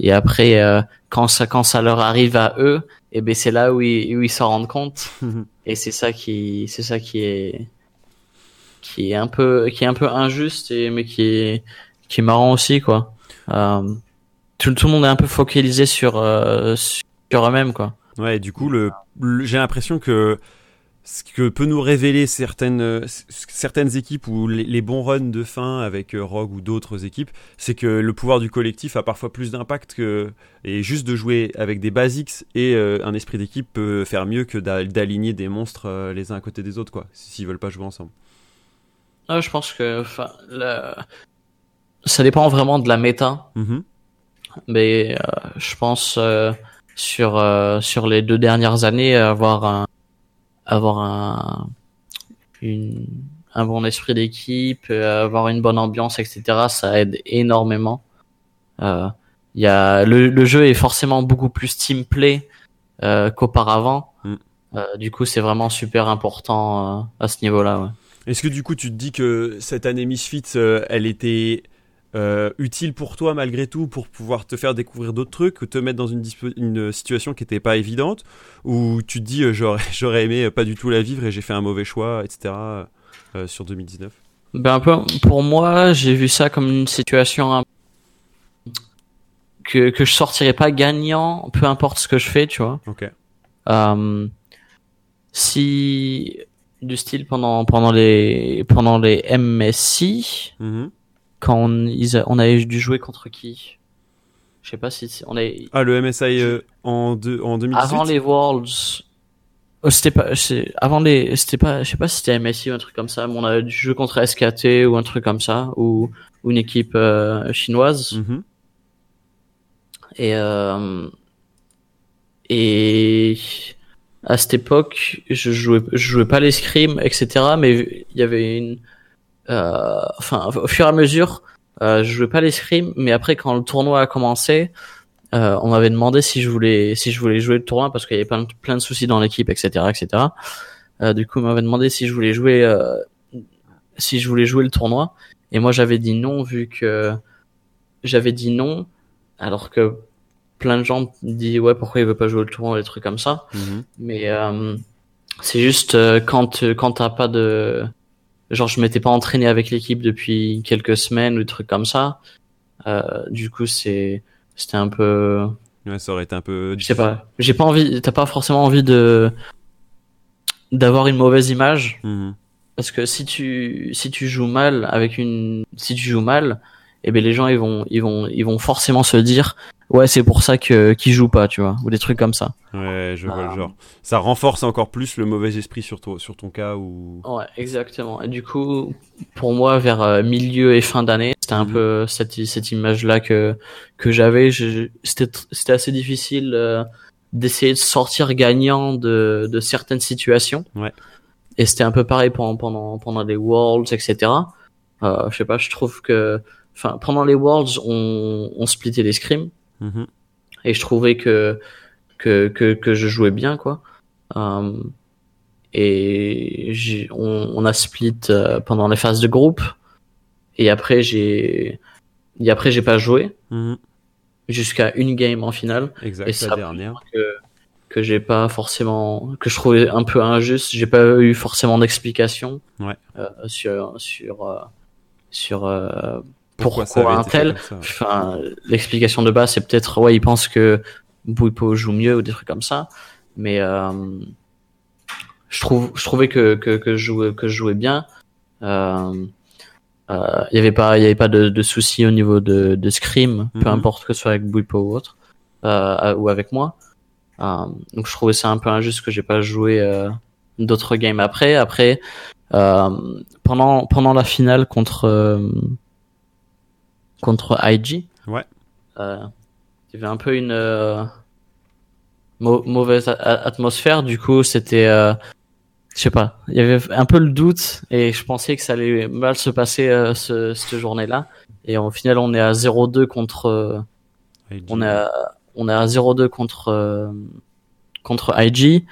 et après, euh, quand ça quand ça leur arrive à eux, et eh ben c'est là où ils où ils s'en rendent compte. (laughs) et c'est ça qui c'est ça qui est qui est un peu qui est un peu injuste et mais qui est qui est marrant aussi quoi. Euh, tout, tout le monde est un peu focalisé sur euh, sur eux-mêmes quoi. Ouais, du coup le, j'ai l'impression que ce que peut nous révéler certaines certaines équipes ou les, bons runs de fin avec euh, Rogue ou d'autres équipes, c'est que le pouvoir du collectif a parfois plus d'impact que et juste de jouer avec des basics et euh, un esprit d'équipe peut faire mieux que d'aligner des monstres les uns à côté des autres quoi, s'ils veulent pas jouer ensemble. Ah, je pense que la... ça dépend vraiment de la méta. Mm -hmm. Mais euh, je pense sur sur les deux dernières années avoir un avoir un, une, un bon esprit d'équipe, avoir une bonne ambiance, etc. Ça aide énormément. Euh, y a, le, le, jeu est forcément beaucoup plus team play euh, qu'auparavant. Mm. Euh, du coup, c'est vraiment super important euh, à ce niveau-là. Ouais. Est-ce que du coup, tu te dis que cette année Misfits, euh, elle était euh, utile pour toi malgré tout pour pouvoir te faire découvrir d'autres trucs ou te mettre dans une, une situation qui n'était pas évidente? Ou tu te dis euh, j'aurais, (laughs) aimé pas du tout la vivre et j'ai fait un mauvais choix etc euh, sur 2019 ben peu, pour moi j'ai vu ça comme une situation que, que je sortirais pas gagnant peu importe ce que je fais tu vois. Ok. Euh, si du style pendant pendant les pendant les MSI mm -hmm quand on, ils, on avait dû jouer contre qui? Je sais pas si on est. Ah le MSI euh, en, deux, en 2018. Avant les Worlds. Oh, c'était pas, avant les, c'était pas, je sais pas si c'était MSI ou un truc comme ça, mais on a dû jouer contre SKT ou un truc comme ça, ou, ou une équipe euh, chinoise. Mm -hmm. Et euh, et à cette époque, je jouais, je jouais pas les scrims, etc. Mais il y avait une euh, enfin au fur et à mesure euh, je jouais pas les scrims mais après quand le tournoi a commencé euh, on m'avait demandé si je voulais si je voulais jouer le tournoi parce qu'il y avait plein de, plein de soucis dans l'équipe etc etc euh, du coup on m'avait demandé si je voulais jouer euh, si je voulais jouer le tournoi et moi j'avais dit non vu que j'avais dit non alors que plein de gens disent ouais pourquoi il veut pas jouer le tournoi des trucs comme ça -hmm. mais euh, c'est juste euh, quand quand t'as pas de genre je m'étais pas entraîné avec l'équipe depuis quelques semaines ou des trucs comme ça euh, du coup c'est c'était un peu ouais ça aurait été un peu je sais pas j'ai pas envie t'as pas forcément envie de d'avoir une mauvaise image -hmm. parce que si tu si tu joues mal avec une si tu joues mal et eh ben les gens ils vont ils vont ils vont forcément se dire ouais c'est pour ça que qu'ils jouent pas tu vois ou des trucs comme ça. Ouais je vois le genre. Ça renforce encore plus le mauvais esprit sur ton sur ton cas ou ouais exactement. Et du coup pour moi vers euh, milieu et fin d'année c'était un Mhm. peu cette cette image là que que j'avais. C'était c'était assez difficile euh, d'essayer de sortir gagnant de de certaines situations. Ouais. et c'était un peu pareil pendant pendant pendant les worlds etc euh, je sais pas je trouve que enfin pendant les worlds on on splittait les scrims. Mhm. et je trouvais que que que, que je jouais bien quoi. Euh, et j'ai on, on a split euh, pendant les phases de groupe. Et après j'ai et après j'ai pas joué. Mhm. jusqu'à une game en finale. Exact Et la ça- dernière. que que j'ai pas forcément que je trouvais un peu injuste. J'ai pas eu forcément d'explication Ouais. euh, sur sur euh, sur euh, pourquoi pourquoi un tel Enfin, l'explication de base, c'est peut-être, ouais, ils pensent que Bouipo joue mieux ou des trucs comme ça. Mais je trouve, je trouvais que que, que je jouais que je jouais bien. Il avait pas, il y avait pas de, de soucis au niveau de, de scrim, peu mhm. importe que ce soit avec Bouipo ou autre, ou avec moi. donc je trouvais ça un peu injuste que j'ai pas joué d'autres games après. Après, euh, pendant pendant la finale contre euh, contre IG, ouais, euh, il y avait un peu une euh, mauvaise atmosphère. Du coup, c'était je sais pas, il y avait un peu le doute et je pensais que ça allait mal se passer ce, cette journée-là. Et au final, on est à 0-2 contre, on est à, on est à 0-2 contre contre IG.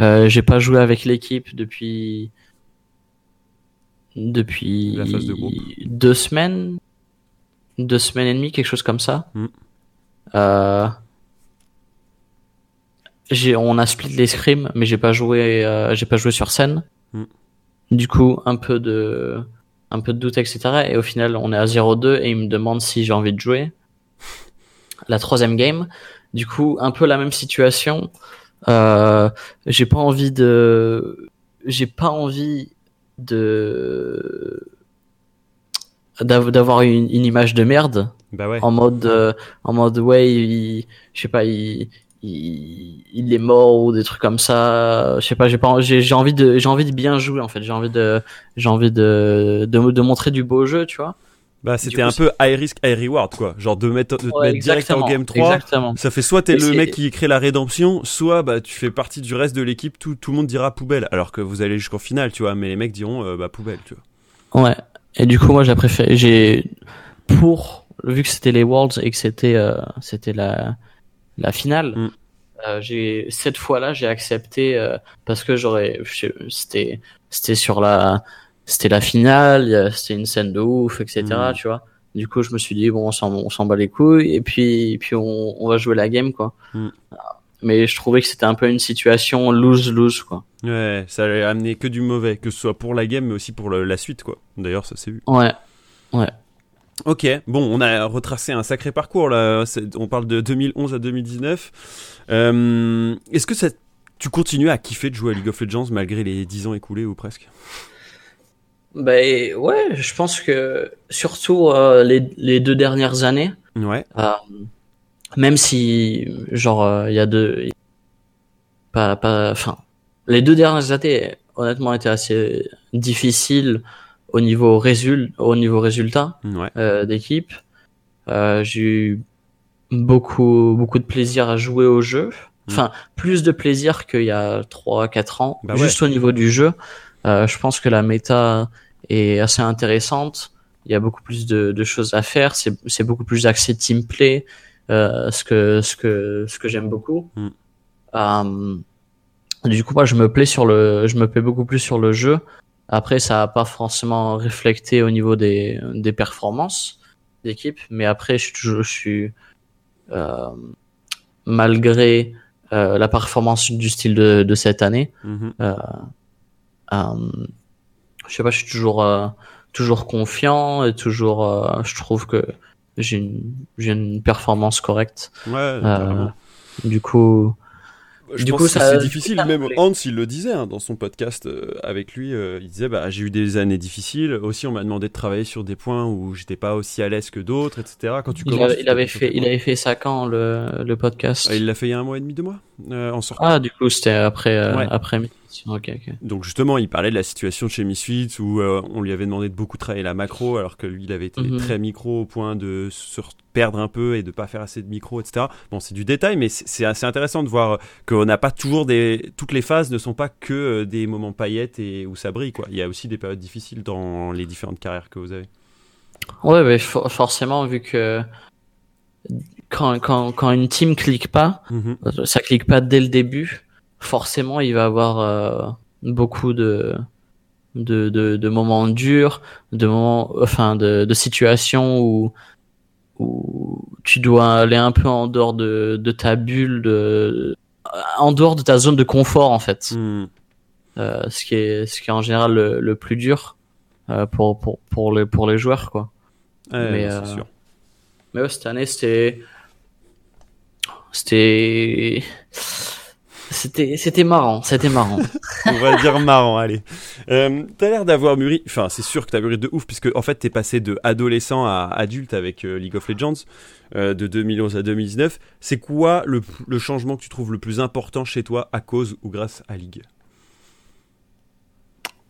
Euh, j'ai pas joué avec l'équipe depuis depuis deux semaines, deux semaines et demie, quelque chose comme ça. Mm. Euh, j'ai, on a split les scrims, mais j'ai pas joué, euh, j'ai pas joué sur scène. Mm. Du coup, un peu de, un peu de doute, etc. Et au final, on est à 0-2 et il me demande si j'ai envie de jouer. La troisième game. Du coup, un peu la même situation. Euh, j'ai pas envie de, j'ai pas envie de d'avoir une, une, image de merde bah ouais. en mode euh, en mode ouais il, je sais pas il, il, il est mort ou des trucs comme ça je sais pas j'ai pas j'ai envie de j'ai envie de bien jouer en fait j'ai envie de j'ai envie de, de de montrer du beau jeu tu vois bah, c'était un peu high risk, high reward, quoi. Genre de mettre, de te mettre direct en game 3. Exactement. Ça fait soit t'es le mec qui crée la rédemption, soit bah tu fais partie du reste de l'équipe, tout, tout le monde dira poubelle. Alors que vous allez jusqu'au final, tu vois, mais les mecs diront euh, bah poubelle, tu vois. Ouais. Et du coup, moi, j'ai préféré, j'ai, pour, vu que c'était les Worlds et que c'était, euh, c'était la, la finale, mm. euh, j'ai, cette fois-là, j'ai accepté, euh, parce que j'aurais, c'était, c'était sur la, c'était la finale, c'était une scène de ouf, etc. Mm. Tu vois. Du coup, je me suis dit bon, on s'en, on s'en bat les couilles et puis, et puis on, on va jouer la game quoi. Mm. Mais je trouvais que c'était un peu une situation lose lose quoi. Ouais, ça allait amener que du mauvais, que ce soit pour la game mais aussi pour la suite quoi. D'ailleurs, ça s'est vu. Ouais, ouais. Ok, bon, on a retracé un sacré parcours là. On parle de 2011 à 2019. Euh, est-ce que ça, tu continues à kiffer de jouer à League of Legends malgré les 10 ans écoulés ou presque? Ben ouais, je pense que surtout euh, les, les deux dernières années. Ouais. Euh, même si genre euh, il y a deux pas pas enfin les deux dernières années honnêtement étaient assez difficiles au niveau résul au niveau résultat ouais. d'équipe. j'ai eu beaucoup beaucoup de plaisir à jouer au jeu. Mm. Enfin, plus de plaisir qu'il y a 3 4 ans bah juste au niveau du jeu. Euh, je pense que la méta est assez intéressante. Il y a beaucoup plus de, de choses à faire. C'est beaucoup plus axé team play, euh, ce que ce que ce que j'aime beaucoup. Mm. Euh, du coup, moi, je me plais sur le, je me plais beaucoup plus sur le jeu. Après, ça a pas forcément reflété au niveau des des performances d'équipe, mais après, je suis toujours, je suis euh, malgré euh, la performance du style de, de cette année. Mm-hmm. Euh, euh, je sais pas, je suis toujours euh, toujours confiant et toujours, euh, je trouve que j'ai une j'ai une performance correcte. Ouais. du coup, je du coup, c'est difficile. Même Hans, il le disait hein, dans son podcast euh, avec lui. Euh, il disait bah, J'ai eu des années difficiles. Aussi, on m'a demandé de travailler sur des points où j'étais pas aussi à l'aise que d'autres, etc. Quand tu il, il avait fait, il avait fait ça quand le, le podcast ah, Il l'a fait il y a un mois et demi, deux mois euh, en sortant. Ah, du coup, c'était après, après Donc, justement, il parlait de la situation chez Misfits où on lui avait demandé de beaucoup travailler la macro alors que lui, il avait été mhm. très micro au point de se perdre un peu et de pas faire assez de micro, etc. Bon, c'est du détail, mais c'est assez intéressant de voir qu'on n'a pas toujours des. Toutes les phases ne sont pas que euh, des moments paillettes et où ça brille, quoi. Il y a aussi des périodes difficiles dans les différentes carrières que vous avez. Ouais, mais forcément, vu que quand, quand, quand une team clique pas, mhm. ça clique pas dès le début, forcément, il va avoir euh, beaucoup de, de, de, de, moments durs, de moments, enfin, de, de situations où où tu dois aller un peu en dehors de, de ta bulle, de, en dehors de ta zone de confort en fait. Hmm. Euh, ce qui est ce qui est en général le, le plus dur euh, pour pour pour les pour les joueurs quoi. mais euh, sûr. mais ouais, cette année c'était C'était c'était c'était marrant, c'était marrant. (laughs) On va dire marrant, allez. Euh, t'as l'air d'avoir mûri, enfin c'est sûr que t'as mûri de ouf puisque en fait t'es passé de adolescent à adulte avec euh, League of Legends euh, de 2011 à 2019. C'est quoi le, le changement que tu trouves le plus important chez toi à cause ou grâce à League?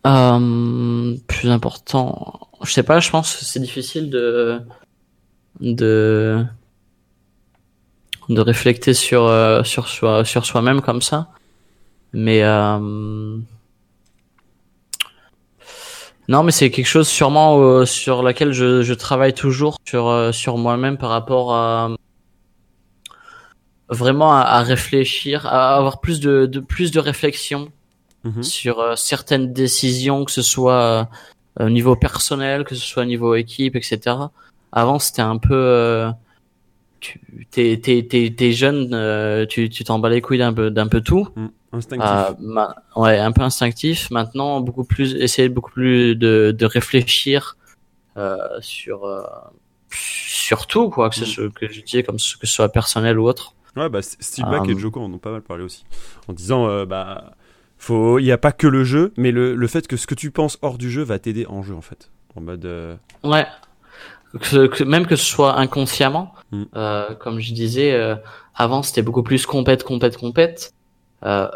Euh, Plus important, je sais pas. Je pense que c'est difficile de de de réfléchir sur euh, sur soi sur soi-même comme ça mais euh... non mais c'est quelque chose sûrement euh, sur laquelle je, je, travaille toujours sur euh, sur moi-même par rapport à vraiment à, réfléchir à avoir plus de, de plus de réflexion mhm. sur certaines décisions que ce soit au niveau personnel que ce soit au niveau équipe etc avant c'était un peu tu t'es t'es t'es jeune euh, tu tu t'en bats les couilles d'un peu d'un peu tout. Mm, instinctif. Euh, ouais un peu instinctif. Maintenant beaucoup plus essayer beaucoup plus de de réfléchir euh, sur sur tout quoi que ce mm. que je comme que ce soit personnel ou autre. Ouais bah Steve Black et Joko en ont pas mal parlé aussi. En disant bah faut il y a pas que le jeu mais le le fait que ce que tu penses hors du jeu va t'aider en jeu en fait. En mode ouais que, même que ce soit inconsciemment, mm. euh, comme je disais, euh, avant c'était beaucoup plus compète, compète, compète. Euh,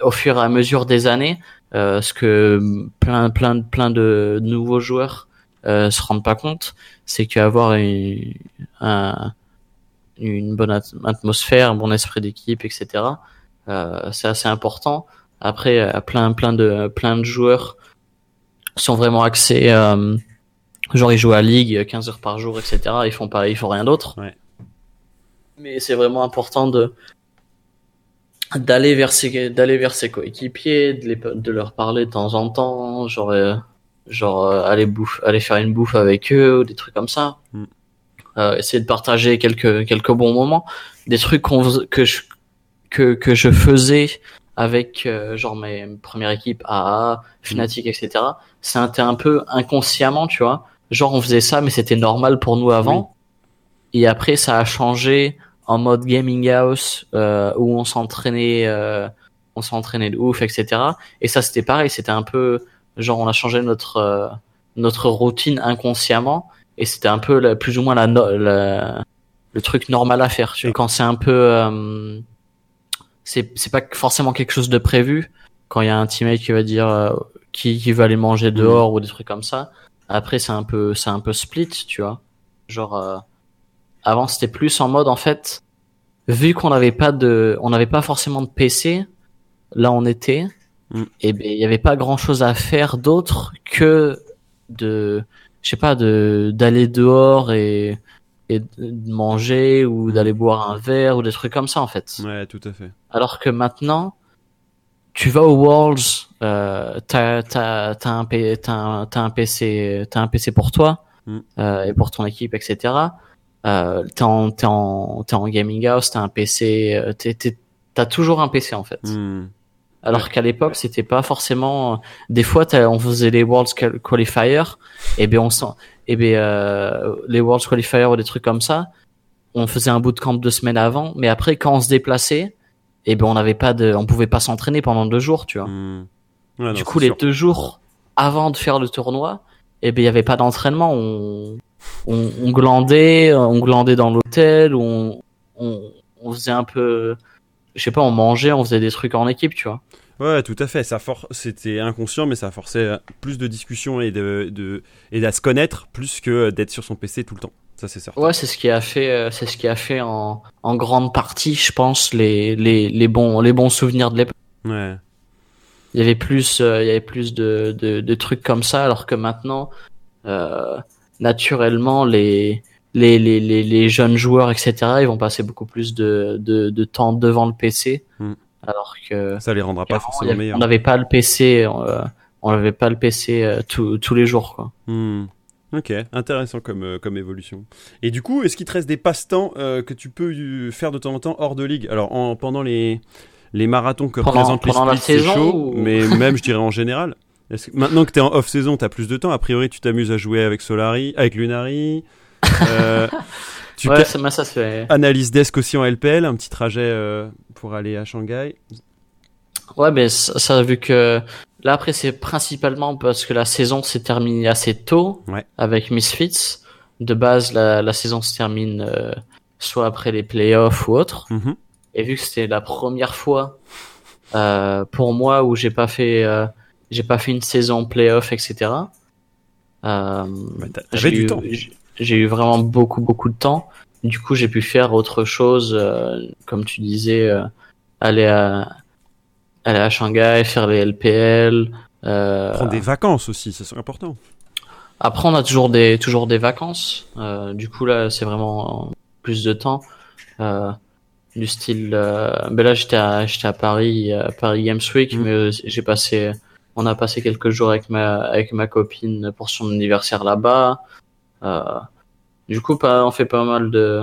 au fur et à mesure des années, euh, ce que plein, plein, plein de nouveaux joueurs euh, se rendent pas compte, c'est qu'avoir une, un, une bonne atmosphère, un bon esprit d'équipe, etc. Euh, c'est assez important. Après, plein, plein de, plein de joueurs sont vraiment axés Genre ils jouent à Ligue 15 heures par jour, etc. Ils font pas, ils font rien d'autre. Ouais. Mais c'est vraiment important de d'aller vers ses d'aller vers ses coéquipiers, de, les, de leur parler de temps en temps, genre euh, genre euh, aller bouffe, aller faire une bouffe avec eux ou des trucs comme ça. Mm. Euh, essayer de partager quelques quelques bons moments, des trucs qu'on que je que que je faisais avec euh, genre mes premières équipes AA, Fnatic, etc. C'était un peu inconsciemment, tu vois genre on faisait ça, mais c'était normal pour nous avant. Et après, ça a changé en mode gaming house euh, où on s'entraînait, euh, on s'entraînait de ouf, etc. Et ça, c'était pareil. C'était un peu genre on a changé notre euh, notre routine inconsciemment et c'était un peu la, plus ou moins la, la, le truc normal à faire. Quand c'est un peu euh, c'est c'est pas forcément quelque chose de prévu quand il y a un teammate qui va dire euh, qui, qui veut aller manger dehors ou des trucs comme ça après, c'est un peu, c'est un peu split, tu vois. Genre, euh, avant, c'était plus en mode, en fait, vu qu'on n'avait pas de, on n'avait pas forcément de PC, là, on était, mm. et ben, il y avait pas grand chose à faire d'autre que de, je sais pas, de, d'aller dehors et, et de manger ou d'aller boire un verre ou des trucs comme ça, en fait. Ouais, tout à fait. Alors que maintenant, tu vas au Worlds, euh, t'as t'as t'as un, t'as un, PC t'as un PC pour toi mm. euh, et pour ton équipe etc. Euh, t'es en t'es en t'es en gaming house, t'as un PC, euh, t'es t'as toujours un PC en fait. Mm. Alors qu'à l'époque c'était pas forcément. Des fois on faisait les Worlds Qualifiers et ben on sent et ben euh, les Worlds Qualifiers ou des trucs comme ça. On faisait un bootcamp deux semaines avant, mais après quand on se déplaçait et ben on n'avait pas de, on pouvait pas s'entraîner pendant deux jours, tu vois. Hmm. du coup, les deux jours avant de faire le tournoi, et ben il y avait pas d'entraînement. On, on, on, glandait, on glandait dans l'hôtel, on, on, on faisait un peu, je sais pas, on mangeait, on faisait des trucs en équipe, tu vois. Ouais, tout à fait. Ça for... C'était inconscient, mais ça forçait plus de discussions et de, de... et à se connaître plus que d'être sur son PC tout le temps c'est certain. Ouais, c'est ce qui a fait, euh, c'est ce qui a fait en, en grande partie, je pense, les, les, les bons, les bons souvenirs de l'époque. Ouais. Il y avait plus, euh, il y avait plus de, de, de, trucs comme ça, alors que maintenant, euh, naturellement, les, les, les, les, les, jeunes joueurs, etc., ils vont passer beaucoup plus de, de, de temps devant le PC. Hmm. Alors que. Ça les rendra pas forcément meilleurs. On n'avait pas le PC, euh, on n'avait pas le PC tous les jours, quoi. Hmm. Ok, intéressant comme, euh, comme évolution. Et du coup, est-ce qu'il te reste des passe-temps euh, que tu peux euh, faire de temps en temps hors de ligue? Alors, en, pendant les, les marathons que représentent les splits, c'est chaud, mais (laughs) même, je dirais, en général. maintenant que tu es en off-saison, tu as plus de temps? A priori, tu t'amuses à jouer avec Solari, avec Lunari. (laughs) Tu ouais, ça, ça se fait. Analyse desk aussi en LPL, un petit trajet pour aller à Shanghai. Ouais, mais ça, ça, vu que là après c'est principalement parce que la saison s'est terminée assez tôt ouais. avec Misfits. De base, la, la saison se termine euh, soit après les playoffs ou autre. Mhm. Et vu que c'était la première fois euh, pour moi où j'ai pas fait euh, j'ai pas fait une saison playoff, etc. Euh, j'ai eu, J'ai eu vraiment beaucoup beaucoup de temps. Du coup, j'ai pu faire autre chose, euh, comme tu disais, euh, aller à aller à Shanghai, faire les LPL. Euh, Prendre des vacances aussi, c'est important. Après, on a toujours des toujours des vacances. Euh, du coup, là, c'est vraiment plus de temps. Euh, du style. Euh, ben là, j'étais à j'étais à Paris, à Paris Games Week, Mm. mais euh, j'ai passé. On a passé quelques jours avec ma avec ma copine pour son anniversaire là-bas. Euh, du coup, pas, on fait pas mal de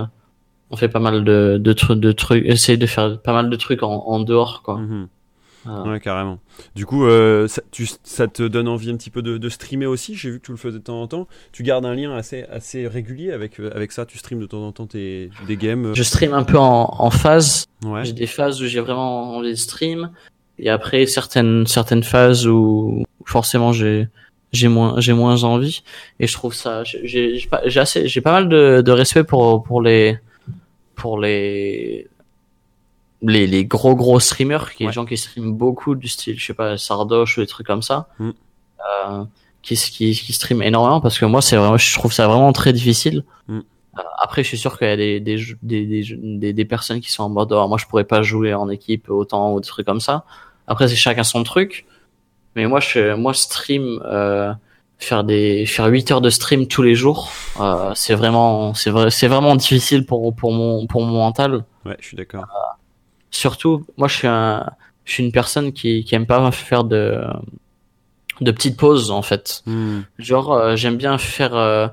on fait pas mal de de, trucs de trucs. Essayer de faire pas mal de trucs en, en dehors, quoi. Mhm. Ah. Ouais, carrément. Du coup, euh, ça, tu, ça te donne envie un petit peu de, de streamer aussi? J'ai vu que tu le faisais de temps en temps. Tu gardes un lien assez, assez régulier avec, euh, avec ça? Tu streames de temps en temps tes, des games? Je stream un peu en, en phase. Ouais. J'ai des phases où j'ai vraiment envie de stream. Et après, certaines, certaines phases où forcément j'ai, j'ai moins, j'ai moins envie. Et je trouve ça, j'ai, j'ai j'ai pas, j'ai assez, j'ai pas mal de, de respect pour, pour les, pour les, les, les gros gros streamers, qui Ouais. les gens qui streament beaucoup du style, je sais pas, Sardoche ou des trucs comme ça. Mm. Euh, qui, qui, qui streament énormément parce que moi, c'est vraiment, je trouve ça vraiment très difficile. Mm. Euh, Après, je suis sûr qu'il y a des, des, des, des, des, personnes qui sont en mode, oh, moi, je pourrais pas jouer en équipe autant ou des trucs comme ça. Après, c'est chacun son truc. Mais moi, je, moi, stream, euh, faire des, faire 8 heures de stream tous les jours, euh, c'est vraiment, c'est vrai, c'est vraiment difficile pour, pour mon, pour mon mental. Ouais, je suis d'accord. Surtout, moi, je suis un, je suis une personne qui, qui aime pas faire de, de petites pauses, en fait. Hmm. Genre, euh, j'aime bien faire euh,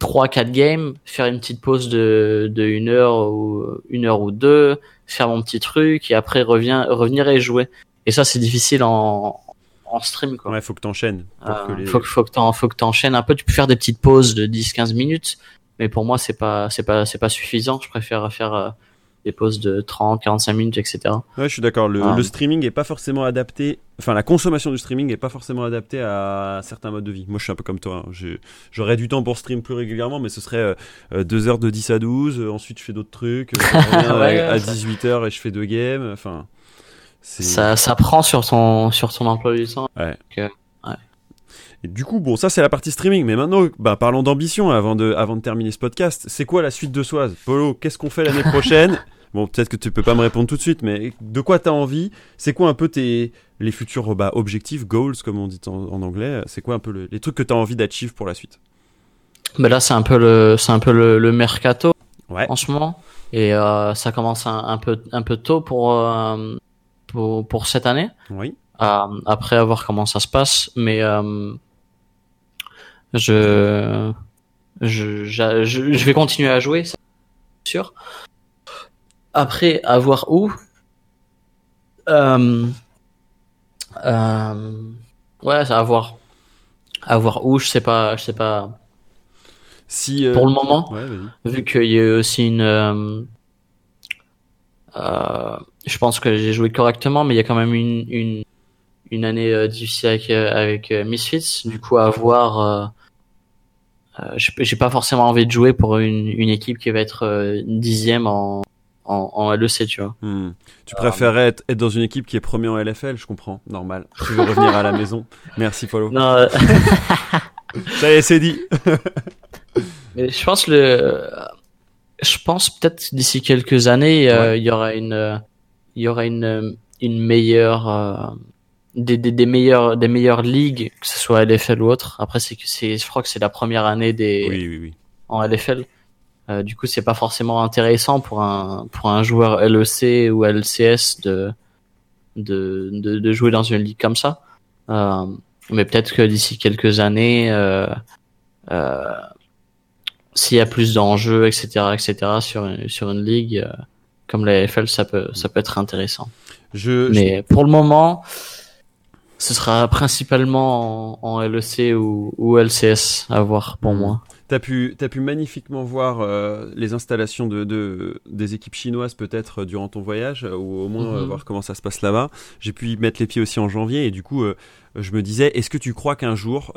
3-4 games, faire une petite pause de, de une heure ou une heure ou deux, faire mon petit truc et après revient, revenir et jouer. Et ça, c'est difficile en, en stream, quoi. Ouais, faut que t'enchaînes. Euh, les- faut, que- faut que t'enchaînes un peu. Tu peux faire des petites pauses de 10-15 minutes, mais pour moi, c'est pas, c'est pas, c'est pas suffisant. Je préfère faire euh, des pauses de 30-45 minutes, etc. Ouais, je suis d'accord. Le, Ah. le streaming est pas forcément adapté. Enfin, la consommation du streaming est pas forcément adaptée à certains modes de vie. Moi, je suis un peu comme toi. hein. J'aurais du temps pour stream plus régulièrement, mais ce serait 2 heures de 10 à 12. euh, ensuite, je fais d'autres trucs. euh, (laughs) Ouais, à, ça- 18 heures et je fais deux games. Enfin. Ça, ça prend sur ton, sur ton emploi du temps. Et du coup, bon, ça c'est la partie streaming. Mais maintenant, bah, parlons d'ambition avant de, avant de terminer ce podcast. C'est quoi la suite de Soise Polo, qu'est-ce qu'on fait l'année (laughs) prochaine? Bon, peut-être que tu peux pas me répondre tout de suite, mais de quoi t'as envie? C'est quoi un peu tes les futurs bah, objectifs, goals comme on dit en, en anglais? C'est quoi un peu le- les trucs que t'as envie d'achieve pour la suite? Mais là, c'est un peu le, c'est un peu le, le mercato Ouais. en ce moment, et euh, ça commence un, un peu, un peu tôt pour, euh, pour, pour cette année. Oui. Euh, après, à voir comment ça se passe, mais je, je, je, je vais continuer à jouer, c'est sûr. Après, à voir où. Euh, euh, ouais, à voir. À voir où, je sais pas, je sais pas. Si euh, Pour le moment, Ouais, vu qu'il y a eu aussi une euh, euh, je pense que j'ai joué correctement mais il y a quand même une une, une année difficile avec avec Misfits du coup à voir j'ai j'ai pas forcément envie de jouer pour une, une équipe qui va être euh, dixième en, en en LEC tu vois Hmm. Tu préférerais être, être dans une équipe qui est premier en LFL, je comprends, normal. Tu veux revenir à la (laughs) maison. Merci Polo. non euh, (laughs) Ça y est, c'est dit. (laughs) Mais je pense le, je pense peut-être d'ici quelques années, euh, il y aura une, euh, il y aura une, une meilleure, euh, des, des, des meilleures, des meilleures ligues, que ce soit LFL ou autre. Après, c'est que c'est, je crois que c'est la première année des, Oui, oui, oui. en LFL. Euh, du coup, c'est pas forcément intéressant pour un, pour un joueur LEC ou LCS de, de, de, de jouer dans une ligue comme ça. Euh, mais peut-être que d'ici quelques années, euh, euh, s'il y a plus d'enjeux, etc., etc., sur une, sur une ligue euh, comme la LFL, ça peut, ça peut être intéressant. Je, je- Mais pour le moment, ce sera principalement en, en LEC ou, ou LCS à voir pour moi. T'as pu, as pu magnifiquement voir euh, les installations de, de, des équipes chinoises peut-être durant ton voyage, ou au moins mhm. voir comment ça se passe là-bas. J'ai pu y mettre les pieds aussi en janvier, et du coup, je me disais, est-ce que tu crois qu'un jour,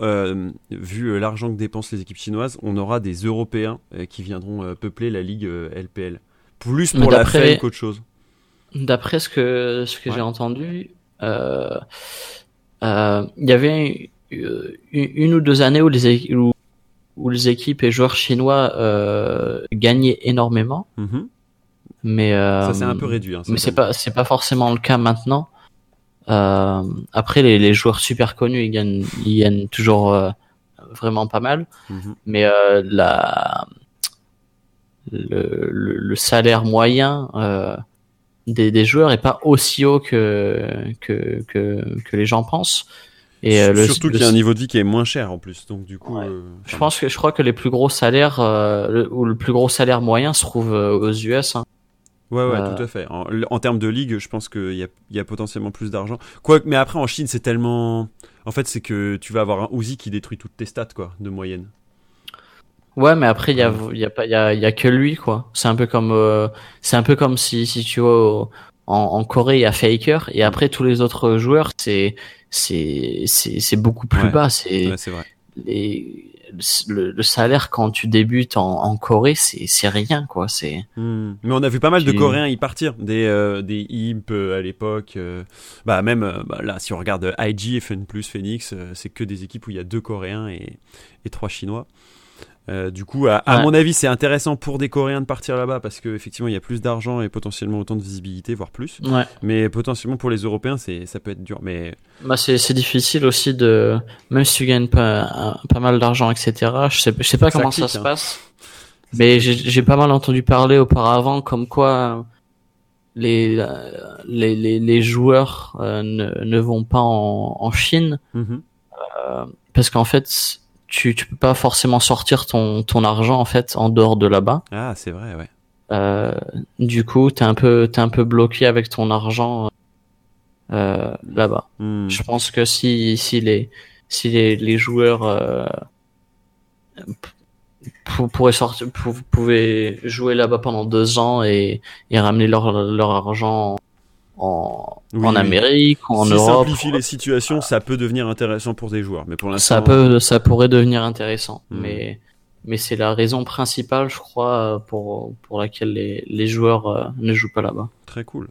vu l'argent que dépensent les équipes chinoises, on aura des Européens qui viendront peupler la ligue LPL Plus pour la fame qu'autre chose. D'après ce que, ce que j'ai entendu, il y avait une, ou deux années où les, où où les équipes et joueurs chinois euh, gagnaient énormément. Mhm. Mais euh, ça s'est un peu réduit. Hein, mais c'est pas c'est pas forcément le cas maintenant. Euh, après les, les, joueurs super connus ils gagnent ils gagnent toujours euh, vraiment pas mal. Mhm. Mais euh, la le, le, salaire moyen des, des joueurs est pas aussi haut que que que, que les gens pensent. Et euh, surtout qu'il y a un niveau de vie qui est moins cher en plus, donc du coup. Euh, je pense que je crois que les plus gros salaires euh, ou le plus gros salaire moyen se trouve aux US. Hein. Ouais, ouais, tout à fait. En, termes de ligue, je pense qu'il y a, y a potentiellement plus d'argent. Quoi, mais après en Chine, c'est tellement. En fait, c'est que tu vas avoir un Uzi qui détruit toutes tes stats, quoi, de moyenne. Ouais, mais après il y a, y a pas, il y a, y a que lui, quoi. C'est un peu comme, c'est un peu comme si, si tu vois, en, en Corée il y a Faker et après tous les autres joueurs, c'est c'est c'est beaucoup plus bas. C'est vrai. Les, le, salaire quand tu débutes en, en Corée, c'est c'est rien quoi. C'est. Hmm. Mais on a vu pas mal de Coréens y partir, des euh, des Imp euh, à l'époque. Euh, bah même bah, là, si on regarde IG, FN Plus, Phoenix, c'est que des équipes où il y a deux Coréens et et trois Chinois. Euh, du coup, à, mon avis, c'est intéressant pour des Coréens de partir là-bas parce qu'effectivement, il y a plus d'argent et potentiellement autant de visibilité, voire plus. Mais potentiellement pour les Européens, c'est ça peut être dur. Mais bah, c'est difficile aussi de même si tu gagnes pas pas mal d'argent, etc. Je sais je sais pas comment ça se hein. passe, mais j'ai pas mal entendu parler auparavant comme quoi les les, les, les joueurs euh, ne, ne vont pas en, en Chine mm-hmm. euh, parce qu'en fait tu tu peux pas forcément sortir ton ton argent en fait en dehors de là-bas. Ah, c'est vrai, ouais. Euh, du coup, t'es un peu t'es un peu bloqué avec ton argent euh, là-bas. Hmm. Je pense que si si les si les, les joueurs euh, pourraient sortir pouvaient jouer là-bas pendant deux ans et et ramener leur leur argent en, en Amérique, en si Europe. simplifier les situations, ça peut devenir intéressant pour des joueurs, mais pour l'instant. Ça peut, ça pourrait devenir intéressant, hmm. mais mais c'est la raison principale, je crois, pour pour laquelle les les joueurs euh, ne jouent pas là-bas. Très cool.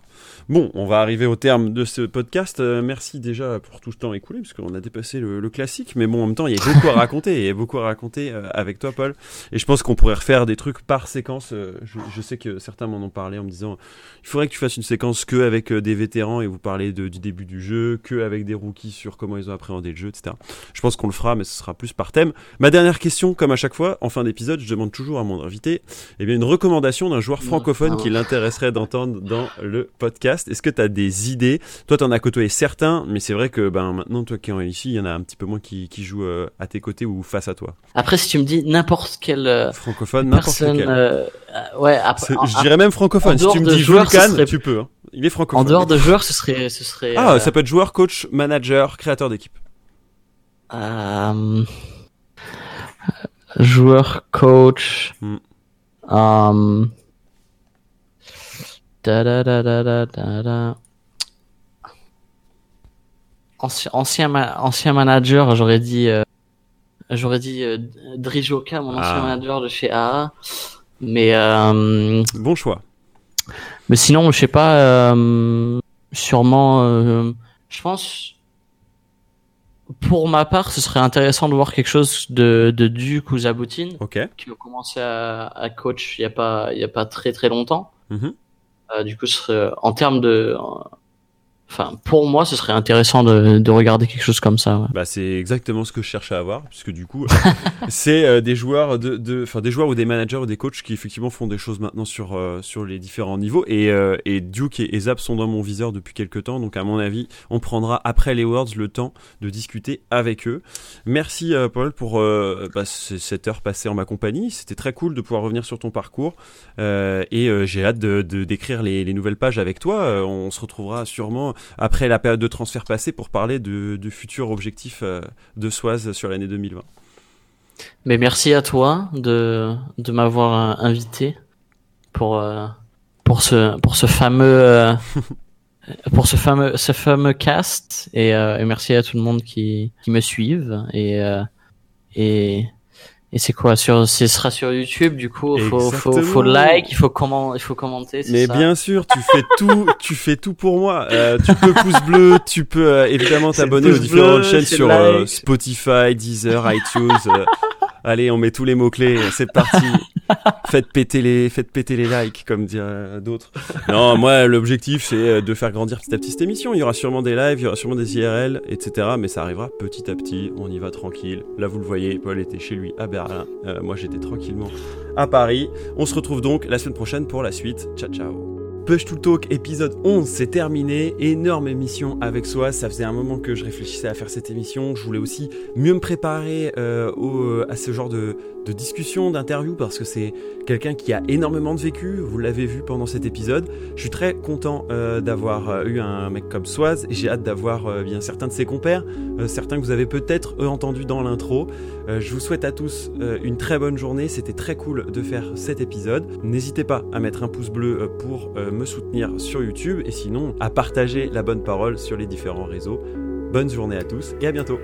Bon, on va arriver au terme de ce podcast. Euh, merci déjà pour tout ce temps écoulé, parce qu'on a dépassé le, classique. Mais bon, en même temps, il y a beaucoup à raconter. Il y a beaucoup à raconter euh, avec toi, Paul. Et je pense qu'on pourrait refaire des trucs par séquence. Euh, je, sais que certains m'en ont parlé en me disant il faudrait que tu fasses une séquence que avec des vétérans et vous parlez du début du jeu, que avec des rookies sur comment ils ont appréhendé le jeu, etc. Je pense qu'on le fera, mais ce sera plus par thème. Ma dernière question, comme à chaque fois, en fin d'épisode, je demande toujours à mon invité eh bien, une recommandation d'un joueur francophone qui l'intéresserait d'entendre dans le podcast. Est-ce que tu as des idées? Toi, tu en as côtoyé certains, mais c'est vrai que ben, maintenant, toi qui es ici, il y en a un petit peu moins qui, qui jouent euh, à tes côtés ou face à toi. Après, si tu me dis n'importe quel euh, francophone, n'importe quel. Euh, ouais, après, je dirais même francophone. Si tu me dis Vulcan, tu peux. Hein. Il est francophone. En dehors de joueur, ce serait, ce serait. Ah, ça peut être joueur, coach, manager, créateur d'équipe. joueur, coach. Hmm. Da, da, da, da, da, da. Ancien, ancien, ancien manager, j'aurais dit, euh, j'aurais dit euh, Drijoka, mon ancien ah. manager de chez AA. Mais euh, bon choix. Mais sinon, je sais pas, euh, sûrement, euh, je pense. Pour ma part, ce serait intéressant de voir quelque chose de, de Duke ou Zaboutine, okay. qui ont commencé à, à coach il y a pas, il y a pas très très longtemps. Mm du coup, en termes de, Enfin, pour moi, ce serait intéressant de, de regarder quelque chose comme ça. Ouais. Bah, c'est exactement ce que je cherchais à avoir, puisque du coup, (laughs) c'est euh, des joueurs de, de, enfin, des joueurs ou des managers ou des coachs qui effectivement font des choses maintenant sur euh, sur les différents niveaux. Et, euh, et Duke et, Zap sont dans mon viseur depuis quelques temps, donc à mon avis, on prendra après les Worlds le temps de discuter avec eux. Merci Paul pour bah, cette heure passée en ma compagnie. C'était très cool de pouvoir revenir sur ton parcours et j'ai hâte de d'écrire les, les nouvelles pages avec toi. on se retrouvera sûrement après la période de transfert passée pour parler de, de futurs objectifs euh, de Soise sur l'année 2020. Mais merci à toi de, m'avoir invité pour, pour, ce, fameux. (laughs) pour ce fameux ce fameux cast et, merci à tout le monde qui, me suivent et et c'est quoi sur ce sera sur YouTube du coup il faut, faut, faut like il faut comment il faut commenter mais ça bien sûr tu fais tout (laughs) tu fais tout pour moi. Euh, tu peux pouce bleu tu peux euh, évidemment t'abonner aux différentes chaînes sur euh, Spotify Deezer iTunes euh, Allez, on met tous les mots-clés, c'est parti. (laughs) faites péter les, faites péter les likes, comme dire d'autres. Non, moi, l'objectif, c'est euh, de faire grandir petit à petit cette émission. Il y aura sûrement des lives, il y aura sûrement des IRL, etc. Mais ça arrivera petit à petit. On y va tranquille. Là, vous le voyez, Paul était chez lui à Berlin. Euh, moi, j'étais tranquillement à Paris. On se retrouve donc la semaine prochaine pour la suite. Ciao, ciao. Push to Talk épisode 11, c'est terminé. Énorme émission avec soi. Ça faisait un moment que je réfléchissais à faire cette émission. Je voulais aussi mieux me préparer euh, à ce genre de, de discussion, d'interview, parce que c'est quelqu'un qui a énormément de vécu. Vous l'avez vu pendant cet épisode. Je suis très content euh, d'avoir euh, eu un mec comme Soaz. J'ai hâte d'avoir euh, bien certains de ses compères, certains que vous avez peut-être entendus dans l'intro. je vous souhaite à tous une très bonne journée. C'était très cool de faire cet épisode. N'hésitez pas à mettre un pouce bleu pour me soutenir sur YouTube et sinon à partager la bonne parole sur les différents réseaux. Bonne journée à tous et à bientôt